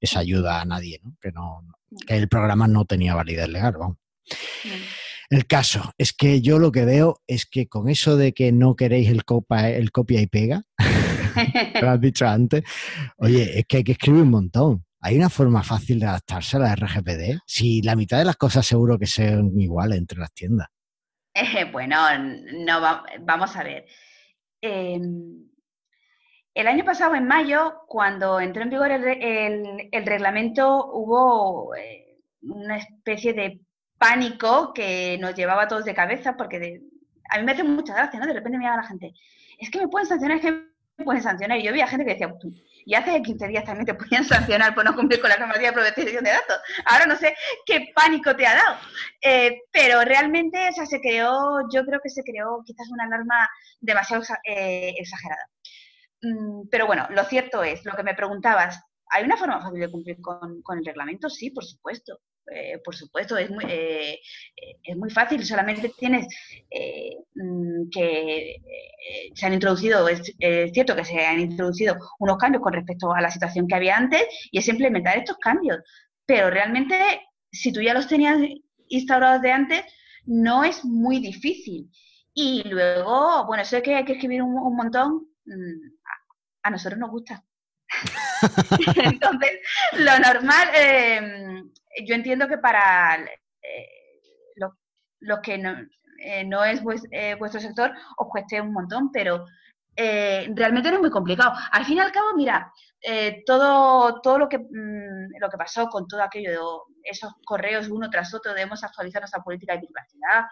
esa ayuda a nadie, ¿no? Que, no, que el programa no tenía validez legal, vamos. El caso es que yo lo que veo es que con eso de que no queréis el, copa, el copia y pega, <laughs> lo has dicho antes, oye, es que hay que escribir un montón. ¿Hay una forma fácil de adaptarse a la RGPD? Si la mitad de las cosas seguro que sean iguales entre las tiendas. Eh, <laughs> bueno, no vamos a ver. Em, el año pasado, en mayo, cuando entró en vigor el, reglamento, hubo eh, una especie de pánico que nos llevaba a todos de cabeza, porque a mí me hace mucha gracia, ¿no? De repente me llama la gente, es que me pueden sancionar, es que me pueden sancionar. Y yo vi a gente que decía, y hace 15 días también te podían sancionar por no cumplir con la normativa de protección de datos. Ahora no sé qué pánico te ha dado. Eh, pero realmente, o sea, se creó, yo creo que se creó quizás una norma demasiado eh, exagerada. Mm, pero bueno, lo cierto es, lo que me preguntabas, ¿hay una forma fácil de cumplir con, con el reglamento? Sí, por supuesto. Eh, por supuesto, es muy, eh, es muy fácil, solamente tienes eh, mm, que se han introducido, es, cierto que se han introducido unos cambios con respecto a la situación que había antes y es implementar estos cambios. Pero realmente, si tú ya los tenías instaurados de antes, no es muy difícil. Y luego, bueno, eso es que hay que escribir un, montón, mm, a nosotros nos gusta. <laughs> <laughs> Entonces, lo normal, eh, yo entiendo que para eh, los, que no, eh, es vuestro sector os cueste un montón, pero realmente no es muy complicado. Al fin y al cabo, mira, todo, todo lo, que, mm, lo que pasó con todo aquello, esos correos uno tras otro, debemos actualizar nuestra política de privacidad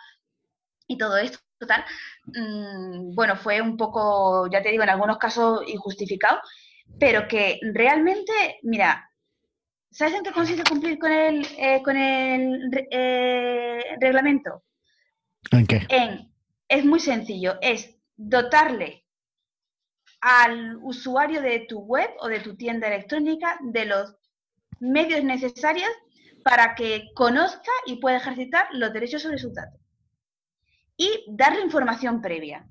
y todo esto, total, mm, bueno, fue un poco, ya te digo, en algunos casos injustificado pero que realmente, mira, ¿sabes en qué consiste cumplir con el, eh, con el eh, reglamento? ¿En qué? es muy sencillo, es dotarle al usuario de tu web o de tu tienda electrónica de los medios necesarios para que conozca y pueda ejercitar los derechos sobre sus datos. Y darle información previa.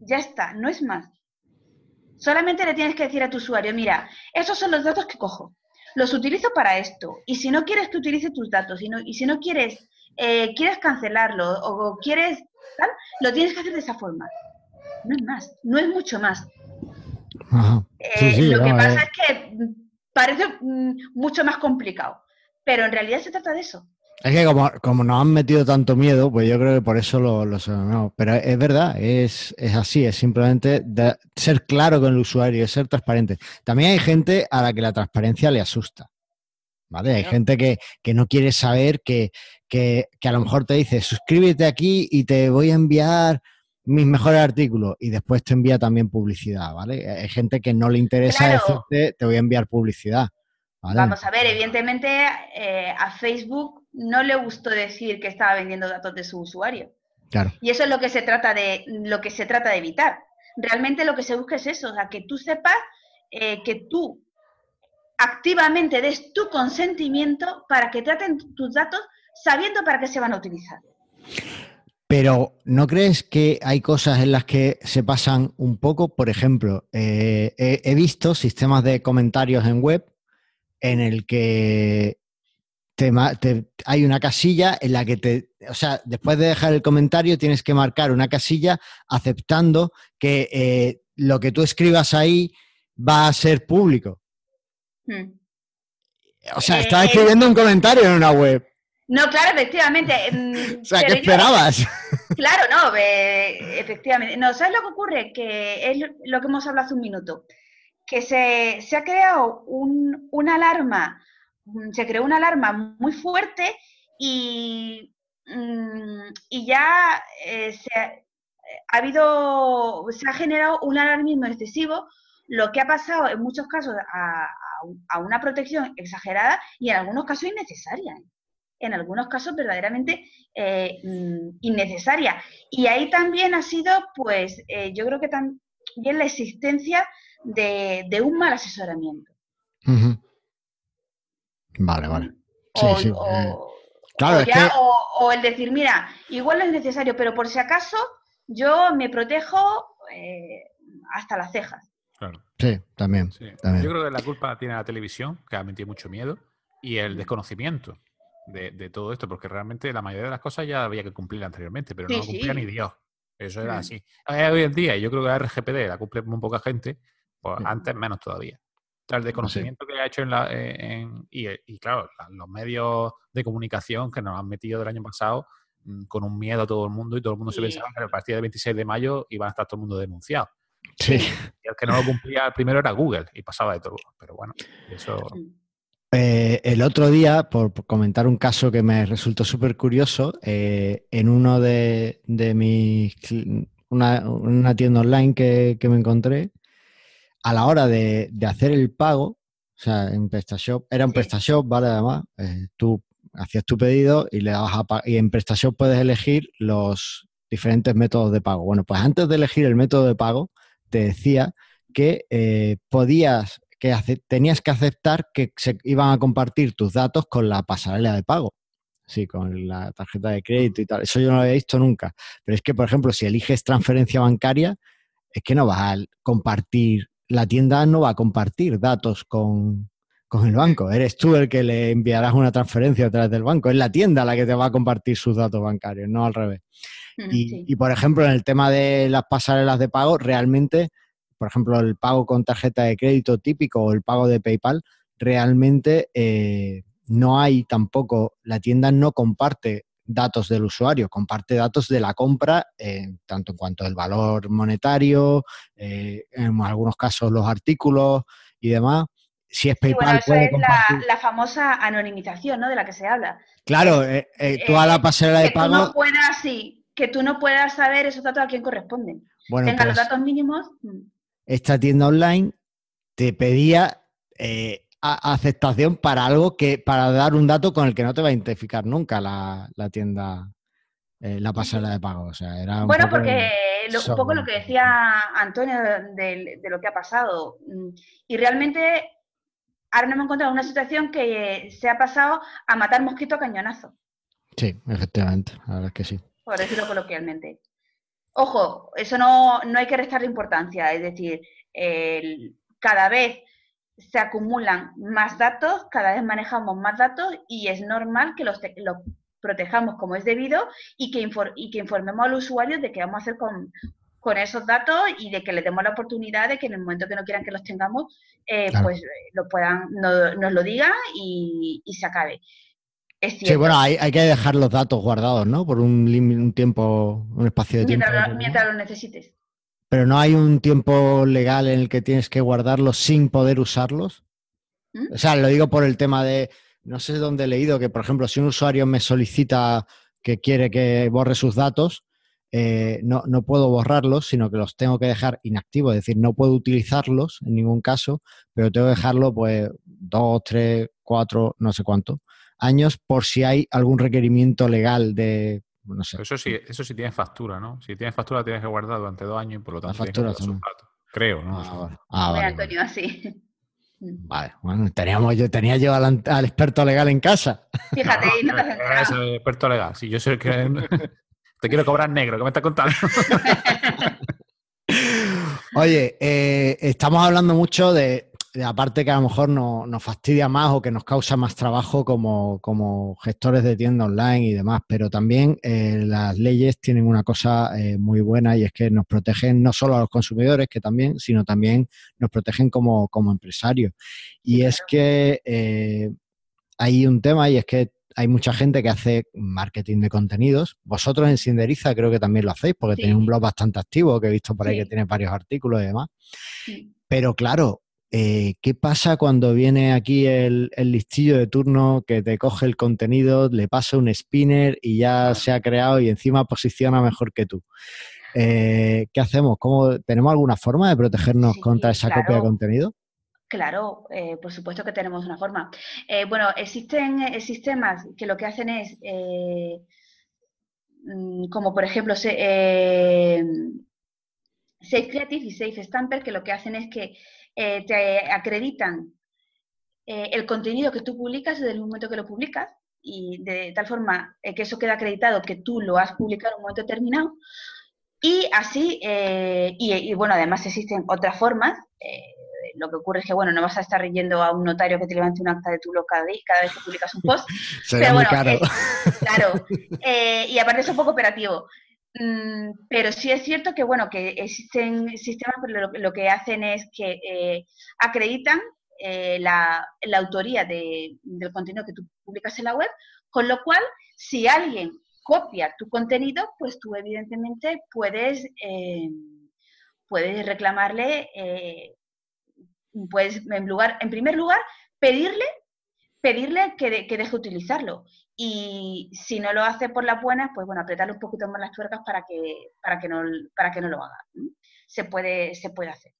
Ya está, no es más. Solamente le tienes que decir a tu usuario, mira, esos son los datos que cojo. Los utilizo para esto. Y si no quieres que utilice tus datos y, y si no quieres, eh, quieres cancelarlo o, quieres tal, lo tienes que hacer de esa forma. No es más, no es mucho más. Eh, lo que pasa es que parece mm, mucho más complicado, pero en realidad se trata de eso. Es que como, como, nos han metido tanto miedo, pues yo creo que por eso lo, lo Pero es verdad, es, así, es simplemente ser claro con el usuario, ser transparente. También hay gente a la que la transparencia le asusta. ¿Vale? Hay gente que, no quiere saber que, que, a lo mejor te dice, suscríbete aquí y te voy a enviar mis mejores artículos y después te envía también publicidad, ¿vale? Hay gente que no le interesa decirte, te voy a enviar publicidad. Vamos a ver, evidentemente eh, a Facebook no le gustó decir que estaba vendiendo datos de su usuario. Claro. Y eso es lo que se trata de, lo que se trata de evitar. Realmente lo que se busca es eso, o sea, que tú sepas eh, que tú activamente des tu consentimiento para que traten tus datos sabiendo para qué se van a utilizar. Pero ¿no crees que hay cosas en las que se pasan un poco? Por ejemplo, eh, he, visto sistemas de comentarios en web en el que hay una casilla en la que te, o sea, después de dejar el comentario tienes que marcar una casilla aceptando que eh, lo que tú escribas ahí va a ser público. Hmm. O sea, estás eh, escribiendo un comentario en una web. No, claro, efectivamente. Mm, <laughs> o sea, ¿qué esperabas? <laughs> claro, no, efectivamente. No, ¿sabes lo que ocurre? Que es lo que hemos hablado hace un minuto. Que se, ha creado un, una alarma, se creó una alarma muy fuerte y, mm, y ya eh, se ha, habido, se ha generado un alarmismo excesivo, lo que ha pasado en muchos casos a, una protección exagerada y en algunos casos innecesaria. en algunos casos verdaderamente eh, mm, innecesaria. Y ahí también ha sido, pues, eh, yo creo que también la existencia de, un mal asesoramiento. Vale, vale. o, eh, claro, o, el decir, mira, igual no es necesario, pero por si acaso yo me protejo hasta las cejas. Claro. Sí, también, también. Yo creo que la culpa tiene la televisión, que ha metido mucho miedo, y el desconocimiento de, todo esto, porque realmente la mayoría de las cosas ya había que cumplir anteriormente, pero no lo cumplía ni Dios. Eso era mm. así. Hoy en día, yo creo que la RGPD la cumple muy poca gente, pues antes menos todavía. El desconocimiento que ha hecho en la. Y, claro, los medios de comunicación que nos han metido del año pasado mm, con un miedo a todo el mundo y todo el mundo se pensaba que a partir del 26 de mayo iba a estar todo el mundo denunciado. Sí. Y el que no lo cumplía primero era Google y pasaba de todo. Pero bueno, eso. Eh, el otro día, por, comentar un caso que me resultó súper curioso, eh, en uno de, mis. Una, tienda online que, me encontré, a la hora de, hacer el pago, o sea, en PrestaShop, era un PrestaShop, ¿vale? Además, eh, tú hacías tu pedido y le dabas a y en PrestaShop puedes elegir los diferentes métodos de pago. Bueno, pues antes de elegir el método de pago, te decía que podías que tenías que aceptar que se iban a compartir tus datos con la pasarela de pago. Sí, con la tarjeta de crédito y tal. Eso yo no lo había visto nunca. Pero es que, por ejemplo, si eliges transferencia bancaria, es que no vas a compartir, la tienda no va a compartir datos con, el banco. Eres tú el que le enviarás una transferencia a través del banco. Es la tienda la que te va a compartir sus datos bancarios, no al revés. Y, y, por ejemplo, en el tema de las pasarelas de pago, realmente por ejemplo, el pago con tarjeta de crédito típico o el pago de PayPal, realmente eh, no hay tampoco, la tienda no comparte datos del usuario, comparte datos de la compra, eh, tanto en cuanto al valor monetario, eh, en algunos casos los artículos y demás. Si es PayPal, puede es la, famosa anonimización, ¿no? De la que se habla. Claro, toda la pasarela de pago. Que tú no puedas, sí, que tú no puedas saber esos datos a quién corresponden. Bueno, Tenga los pues datos mínimos. Mm esta tienda online te pedía eh, aceptación para algo que, para dar un dato con el que no te va a identificar nunca la, tienda, eh, la pasarela de pago. O sea, era bueno, porque un poco lo que decía Antonio de, lo que ha pasado. Mm, y realmente ahora no hemos encontrado una situación que se ha pasado a matar mosquito a cañonazo. Sí, efectivamente, la verdad es que sí. Por decirlo coloquialmente. Ojo, eso no, no hay que restarle importancia, es decir, cada vez se acumulan más datos, cada vez manejamos más datos y es normal que los, los protejamos como es debido y que, y que informemos al usuario de qué vamos a hacer con, con esos datos y de que le demos la oportunidad de que en el momento que no quieran que los tengamos, eh, pues eh, lo puedan, nos lo digan y, se acabe. sí, bueno, hay, hay, que dejar los datos guardados, ¿no? Por un, un tiempo, un espacio de tiempo. Mientras los necesites. Pero no hay un tiempo legal en el que tienes que guardarlos sin poder usarlos. ¿Mm? O sea, lo digo por el tema de, no sé dónde he leído que, por ejemplo, si un usuario me solicita que quiere que borre sus datos, eh, no, no, puedo borrarlos, sino que los tengo que dejar inactivos, es decir, no puedo utilizarlos en ningún caso, pero tengo que dejarlo pues dos, tres, cuatro, no sé cuánto años por si hay algún requerimiento legal de, no sé. Eso sí, eso sí tiene factura, ¿no? Si tienes factura tienes que guardar durante dos años y por lo tanto tienes que Creo, ¿no? Ah, ah vale. Antonio, así. Vale, bueno, teníamos, yo tenía yo al, experto legal en casa. Fíjate, y no te has el experto legal, si yo soy el que <laughs> Te quiero cobrar negro, ¿qué me estás contando? <laughs> Oye, eh, estamos hablando mucho de, la parte que a lo mejor nos fastidia más o que nos causa más trabajo como, gestores de tienda online y demás, pero también eh, las leyes tienen una cosa eh, muy buena y es que nos protegen no solo a los consumidores, que también, sino también nos protegen como, como empresarios. Y es que hay un tema y es que hay mucha gente que hace marketing de contenidos. Vosotros en Sinderiza creo que también lo hacéis porque tenéis un blog bastante activo que he visto por ahí que tiene varios artículos y demás. Pero claro, eh, ¿qué pasa cuando viene aquí el, listillo de turno que te coge el contenido, le pasa un spinner y ya se ha creado y encima posiciona mejor que tú? Eh, ¿Qué hacemos? ¿Cómo, ¿Tenemos alguna forma de protegernos contra esa copia de contenido? Claro, eh, por supuesto que tenemos una forma. Bueno, existen sistemas que lo que hacen es, mm, como por ejemplo Safe Creative y Safe Stamper, que lo que hacen es que te acreditan el contenido que tú publicas desde el momento que lo publicas y de tal forma que eso queda acreditado que tú lo has publicado en un momento determinado. Y así, y, y, bueno, además existen otras formas lo que ocurre es que, bueno, no vas a estar yendo a un notario que te levante un acta de tu local cada vez que publicas un post. <laughs> pero bueno, caro. claro. <laughs> Eh, y aparte es un poco operativo. Mm, pero sí es cierto que, bueno, que existen sistemas que lo, que hacen es que eh, acreditan eh, la, autoría del contenido que tú publicas en la web, con lo cual, si alguien copia tu contenido, pues tú evidentemente puedes, puedes reclamarle pues en, primer lugar, pedirle, pedirle que deje utilizarlo. Y si no lo hace por las buenas, pues bueno, apretarle un poquito más las tuercas para que, para que, no, para que no lo haga. Se puede, se puede hacer.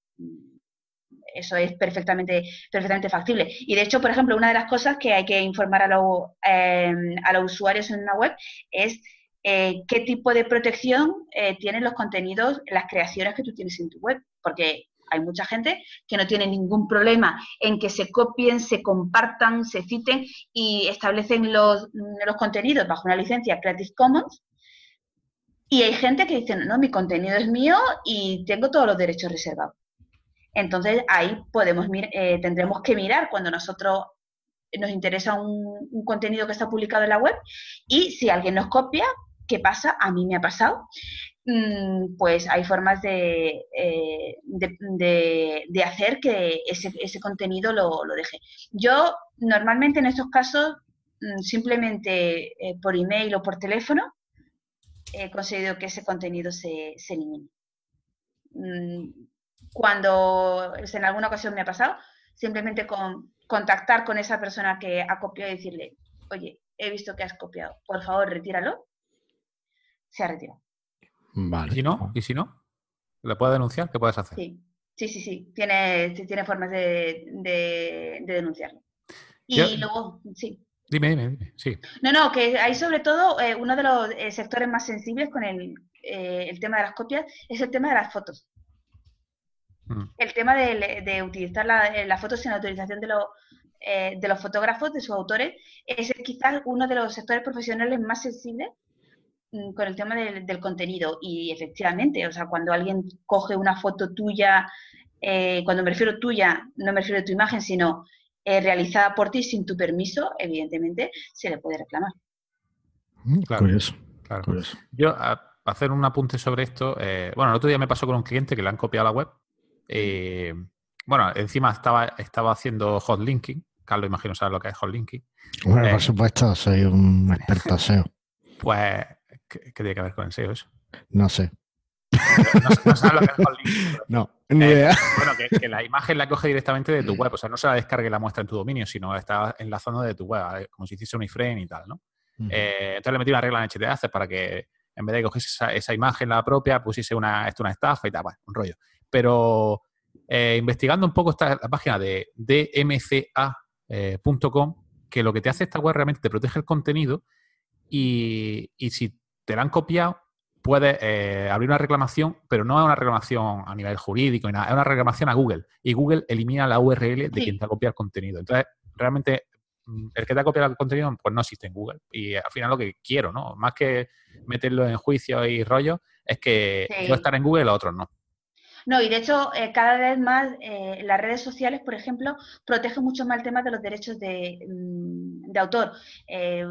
Eso es perfectamente, perfectamente factible. Y de hecho, por ejemplo, una de las cosas que hay que informar a, em, a los usuarios en una web es eh, qué tipo de protección eh, tienen los contenidos, las creaciones que tú tienes en tu web. Porque hay mucha gente que no tiene ningún problema en que se copien, se compartan, se citen y establecen los, contenidos bajo una licencia Creative Commons. Y hay gente que dice, no, mi contenido es mío y tengo todos los derechos reservados. Entonces ahí podemos eh, tendremos que mirar cuando nosotros nos interesa un, un, contenido que está publicado en la web y si alguien nos copia, ¿qué pasa? A mí me ha pasado. Mm, pues hay formas de, eh, de, hacer que ese, contenido lo, deje. Yo normalmente en estos casos mm, simplemente eh, por email o por teléfono he conseguido que ese contenido se, elimine. Mm, cuando en alguna ocasión me ha pasado, simplemente con contactar con esa persona que ha copiado y decirle, oye, he visto que has copiado, por favor, retíralo, se ha retirado. ¿Y si no? ¿Y si no? ¿Le puedes denunciar? ¿Qué puedes hacer? Sí, sí, sí, sí. Tiene, tiene formas de, de, denunciarlo. Y luego, sí. Dime, dime, dime. Sí. No, no, que hay sobre todo eh, uno de los eh, sectores más sensibles con el, eh, el, tema de las copias es el tema de las fotos. Mm. El tema de, de utilizar las fotos sin autorización de, los de los fotógrafos, de sus autores, es quizás uno de los sectores profesionales más sensibles con el tema del, contenido y efectivamente, o sea, cuando alguien coge una foto tuya, eh, cuando me refiero tuya, no me refiero a tu imagen, sino eh, realizada por ti sin tu permiso, evidentemente se le puede reclamar. Mm, claro, curioso, Yo, a hacer un apunte sobre esto, bueno, el otro día me pasó con un cliente que le han copiado la web. bueno, encima estaba, estaba haciendo hot linking. Carlos, imagino, sabe lo que es hot linking. Bueno, por supuesto, soy un experto <laughs> SEO. Pues, ¿qué, tiene que ver con el SEO eso? No sé. No, sabes lo que es Hotlink. No, ni eh, idea. Bueno, que, la imagen la coge directamente de tu web. O sea, no se la descargue la muestra en tu dominio, sino está enlazando de tu web, como si hiciese un iframe y tal, ¿no? Eh, entonces le metí una regla en HTAC para que en vez de coger esa, imagen la propia, pusiese una, esto una estafa y tal, bueno, un rollo. Pero eh, investigando un poco esta la página de dmca.com, que lo que te hace esta web realmente te protege el contenido y, si te la han copiado, puedes eh, abrir una reclamación, pero no es una reclamación a nivel jurídico, es una reclamación a Google. Y Google elimina la URL de quien te ha copiado el contenido. Entonces, realmente, mm, el que te ha copiado el contenido, pues no existe en Google. Y al final lo que quiero, ¿no? Más que meterlo en juicio y rollo, es que yo estar en Google, los otros no. No, y de hecho, eh, cada vez más eh, las redes sociales, por ejemplo, protegen mucho más el tema de los derechos de, mm, autor. Eh,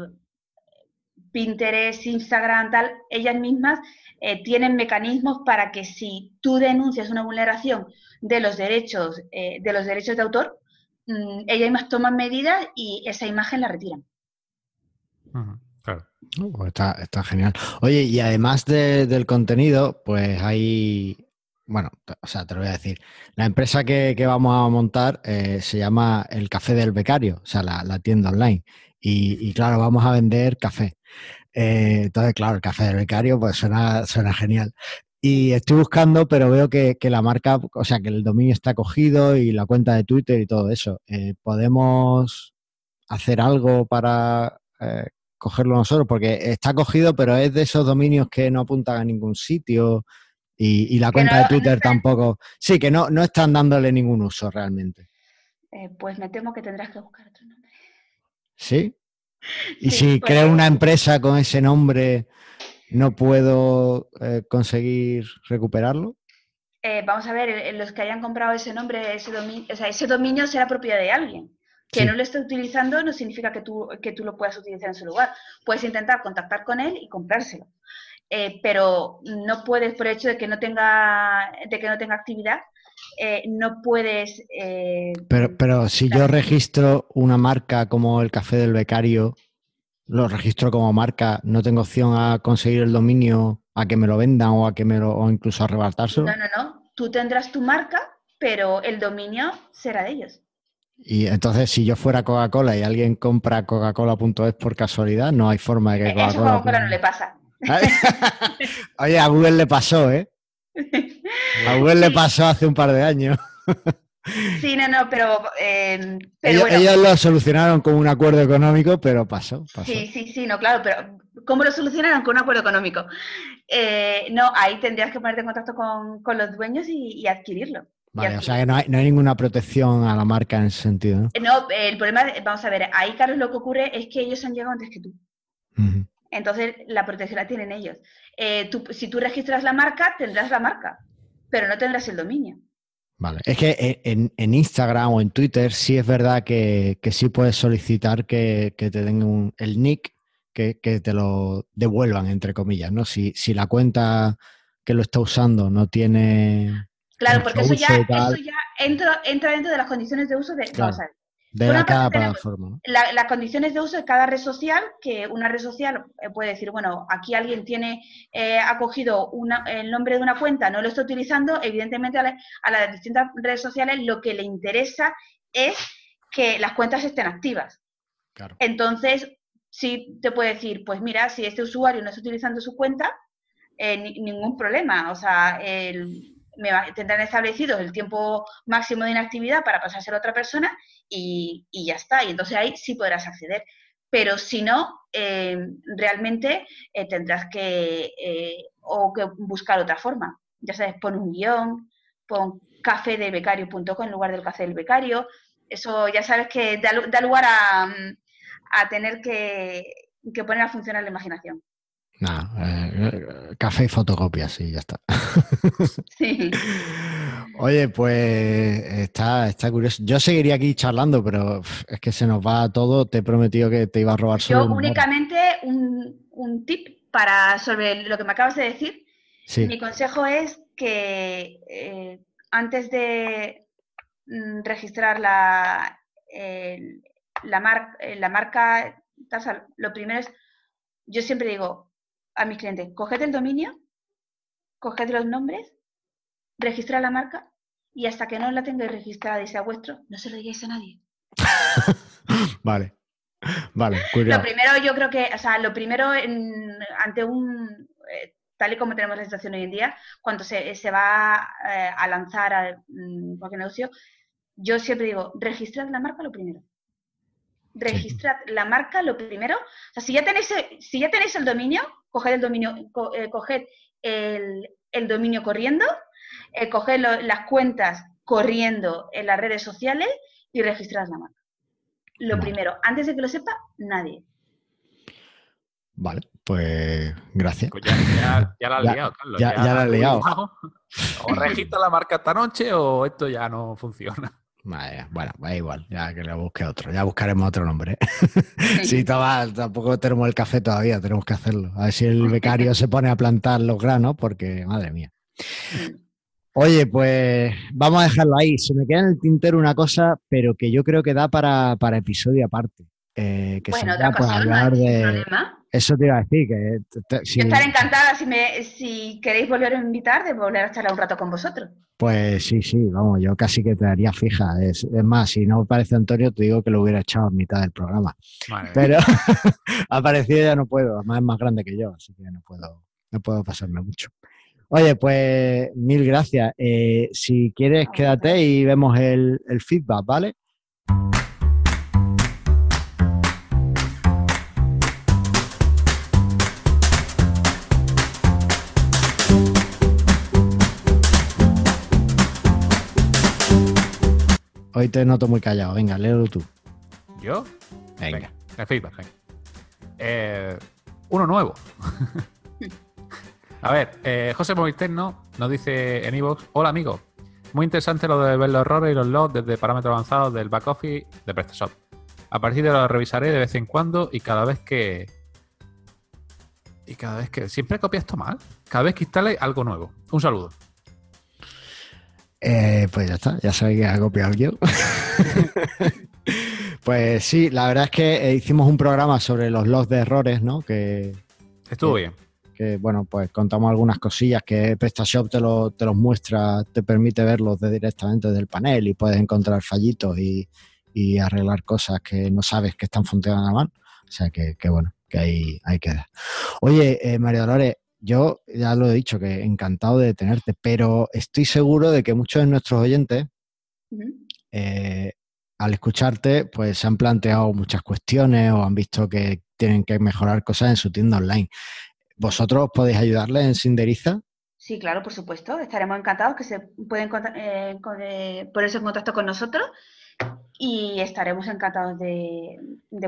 Pinterest, Instagram, tal, ellas mismas tienen mecanismos para que si tú denuncias una vulneración de los derechos, de los derechos de autor, mm, ellas mismas toman medidas y esa imagen la retiran. claro. Pues está, genial. Oye, y además del contenido, pues hay, bueno, o sea, te lo voy a decir. La empresa que, vamos a montar eh, se llama El Café del Becario, o sea, la, tienda online. Y, claro, vamos a vender café. Eh, entonces, claro, el Café del Becario, pues suena, suena genial. Y estoy buscando, pero veo que, la marca, o sea, que el dominio está cogido y la cuenta de Twitter y todo eso. Eh, ¿Podemos hacer algo para cogerlo nosotros? Porque está cogido, pero es de esos dominios que no apuntan a ningún sitio. Y, la cuenta de Twitter tampoco. Sí, que no, no están dándole ningún uso realmente. Eh, pues me temo que tendrás que buscar otro nombre. ¿Sí? <laughs> Y si pues creo una empresa con ese nombre, ¿no puedo eh, conseguir recuperarlo? Eh, vamos a ver, los que hayan comprado ese nombre, ese dominio, o sea, ese dominio será propiedad de alguien. Que no lo esté utilizando no significa que tú, que tú lo puedas utilizar en su lugar. Puedes intentar contactar con él y comprárselo. Eh, pero no puedes, por el hecho de que no tenga, de que no tenga actividad, eh, no puedes... Eh, pero, pero si yo registro una marca como el Café del Becario, lo registro como marca, ¿no tengo opción a conseguir el dominio, a que me lo vendan o a que me lo, o incluso a arrebatárselo? No, no, no. Tú tendrás tu marca, pero el dominio será de ellos. Y entonces, si yo fuera Coca-Cola y alguien compra Coca-Cola.es por casualidad, no hay forma de que Coca-Cola. Eso a Coca-Cola no le pasa. <laughs> Oye, a Google le pasó, ¿eh? <laughs> A Google le pasó hace un par de años. <laughs> Sí, no, no, pero... Eh, ellos, lo solucionaron con un acuerdo económico, pero pasó, Sí, sí, sí, no, claro, pero ¿cómo lo solucionaron con un acuerdo económico? Eh, no, ahí tendrías que ponerte en contacto con, los dueños y, adquirirlo. Vale, o sea que no hay, ninguna protección a la marca en ese sentido, ¿no? No, el problema, vamos a ver, ahí, Carlos, lo que ocurre es que ellos han llegado antes que tú. Entonces, la protección la tienen ellos. Eh, si tú registras la marca, tendrás la marca, pero no tendrás el dominio. Vale, es que eh, en, Instagram o en Twitter sí es verdad que, sí puedes solicitar que, te den el nick, que, te lo devuelvan, entre comillas, ¿no? Si, si la cuenta que lo está usando no tiene... Claro, porque eso ya, entra, dentro de las condiciones de uso de... De cada plataforma. las condiciones de uso de cada red social, que una red social puede decir, bueno, aquí alguien tiene eh, acogido el nombre de una cuenta, no lo está utilizando, evidentemente a, las distintas redes sociales lo que le interesa es que las cuentas estén activas. Entonces, sí te puede decir, pues mira, si este usuario no está utilizando su cuenta, eh, ningún problema. O sea, el, me tendrán establecido el tiempo máximo de inactividad para pasárselo a otra persona y, ya está. Y entonces ahí sí podrás acceder. Pero si no, eh, realmente eh, tendrás que, eh, o que buscar otra forma. Ya sabes, pon un guion, pon cafedelbecario.com en lugar del café del becario. Eso ya sabes que da, lugar a, tener que, que poner a funcionar la imaginación. Nada, eh, café y fotocopia, sí, ya está. <laughs> Sí. Oye, pues está, está curioso. Yo seguiría aquí charlando, pero es que se nos va todo. Te he prometido que te iba a robar solo. Yo únicamente un, un, tip para sobre lo que me acabas de decir. Mi consejo es que eh, antes de mm, registrar la, la, la marca, lo primero es, yo siempre digo, a mis clientes, coged el dominio, coged los nombres, registrad la marca y hasta que no la tengáis registrada y sea vuestro, no se lo digáis a nadie. <laughs> vale. Vale, Lo primero, yo creo que, o sea, lo primero ante un, eh, tal y como tenemos la situación hoy en día, cuando se, se va eh, a lanzar a mm, cualquier negocio, yo siempre digo, registrad la marca lo primero. Registrad la marca lo primero. O sea, si ya tenéis, si ya tenéis el dominio, coged el dominio, eh, coged el, dominio corriendo, eh, coged las cuentas corriendo en las redes sociales y registrad la marca. Lo primero, antes de que lo sepa, nadie. Vale, pues gracias. Pues ya, la has <laughs> liado, Carlos. Ya, la has liado. <laughs> O registra la marca esta noche o esto ya no funciona. Bueno, da igual, ya que le busque otro, ya buscaremos otro nombre. <laughs> sí, tampoco tenemos el café todavía, tenemos que hacerlo. A ver si el becario se pone a plantar los granos, porque madre mía. Oye, pues vamos a dejarlo ahí. Se me queda en el tintero una cosa, pero que yo creo que da para, para episodio aparte. Eh, que bueno, otra pues, hablar de... Problema. Eso te iba a decir. Que Yo estaré encantada si, me, si queréis volver a invitar, de volver a charlar un rato con vosotros. Pues sí, sí, vamos, yo casi que te daría fija. Es, más, si no parece Antonio, te digo que lo hubiera echado en mitad del programa. Pero <laughs> ha parecido ya no puedo, además es más grande que yo, así que no puedo, no puedo pasarme mucho. Oye, pues mil gracias. Eh, si quieres, quédate y vemos el, el feedback, ¿vale? Hoy te noto muy callado. Venga, léelo tú. ¿Yo? Venga. venga feedback, venga. Eh, uno nuevo. <laughs> A ver, eh, José Moviterno nos dice en iVoox, hola amigo, muy interesante lo de ver los errores y los logs desde parámetros avanzados del back office de PrestaShop. A partir de ahora lo revisaré de vez en cuando y cada vez que... Y cada vez que... Siempre copias esto mal. Cada vez que instale algo nuevo. Un saludo. Eh, pues ya está, ya sabéis que ha copiado yo. <laughs> pues sí, la verdad es que eh, hicimos un programa sobre los logs de errores, ¿no? Que, Estuvo bien. Que bueno, pues contamos algunas cosillas que PrestaShop te, lo, te los muestra, te permite verlos directamente desde el panel y puedes encontrar fallitos y, arreglar cosas que no sabes que están funcionando mal. O sea que, bueno, que ahí, ahí queda. Oye, eh, María Dolores, yo ya lo he dicho, que encantado de tenerte, pero estoy seguro de que muchos de nuestros oyentes, eh, al escucharte, pues se han planteado muchas cuestiones o han visto que tienen que mejorar cosas en su tienda online. ¿Vosotros podéis ayudarles en Sinderiza? Sí, claro, por supuesto. Estaremos encantados que se pueden eh, eh, ponerse en contacto con nosotros y estaremos encantados de,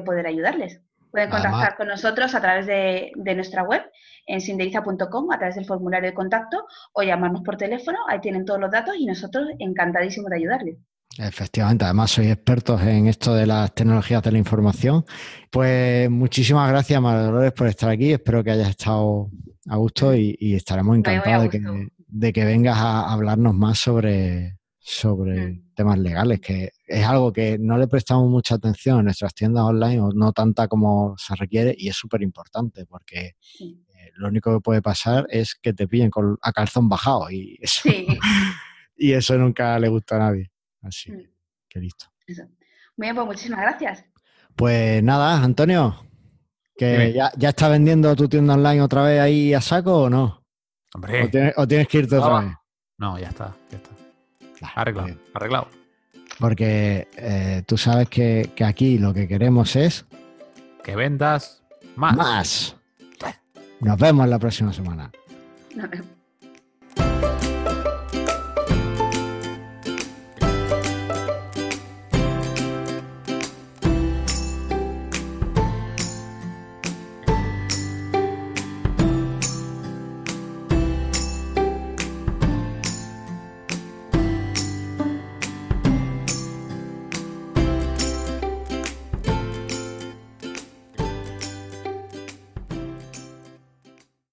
poder ayudarles. Pueden contactar con nosotros a través de, de nuestra web en sinderiza.com a través del formulario de contacto o llamarnos por teléfono, ahí tienen todos los datos y nosotros encantadísimos de ayudarles. Efectivamente, además sois expertos en esto de las tecnologías de la información. Pues muchísimas gracias, María Dolores, por estar aquí. Espero que hayas estado a gusto y, estaremos encantados de que, vengas a hablarnos más sobre, sobre mm. temas legales, que es algo que no le prestamos mucha atención en nuestras tiendas online o no tanta como se requiere y es súper importante porque lo único que puede pasar es que te pillen con, a calzón bajado y eso, <laughs> y eso nunca le gusta a nadie. Así mm. que listo. Muy bien, pues muchísimas gracias. Pues nada, Antonio, que ya, ya está vendiendo tu tienda online otra vez ahí a saco o no? Hombre. ¿O tienes, que irte otra vez? No, ya está, ya está. arreglado, arreglado. Porque eh, tú sabes que, aquí lo que queremos es... Que vendas más. Más. Nos vemos la próxima semana. No.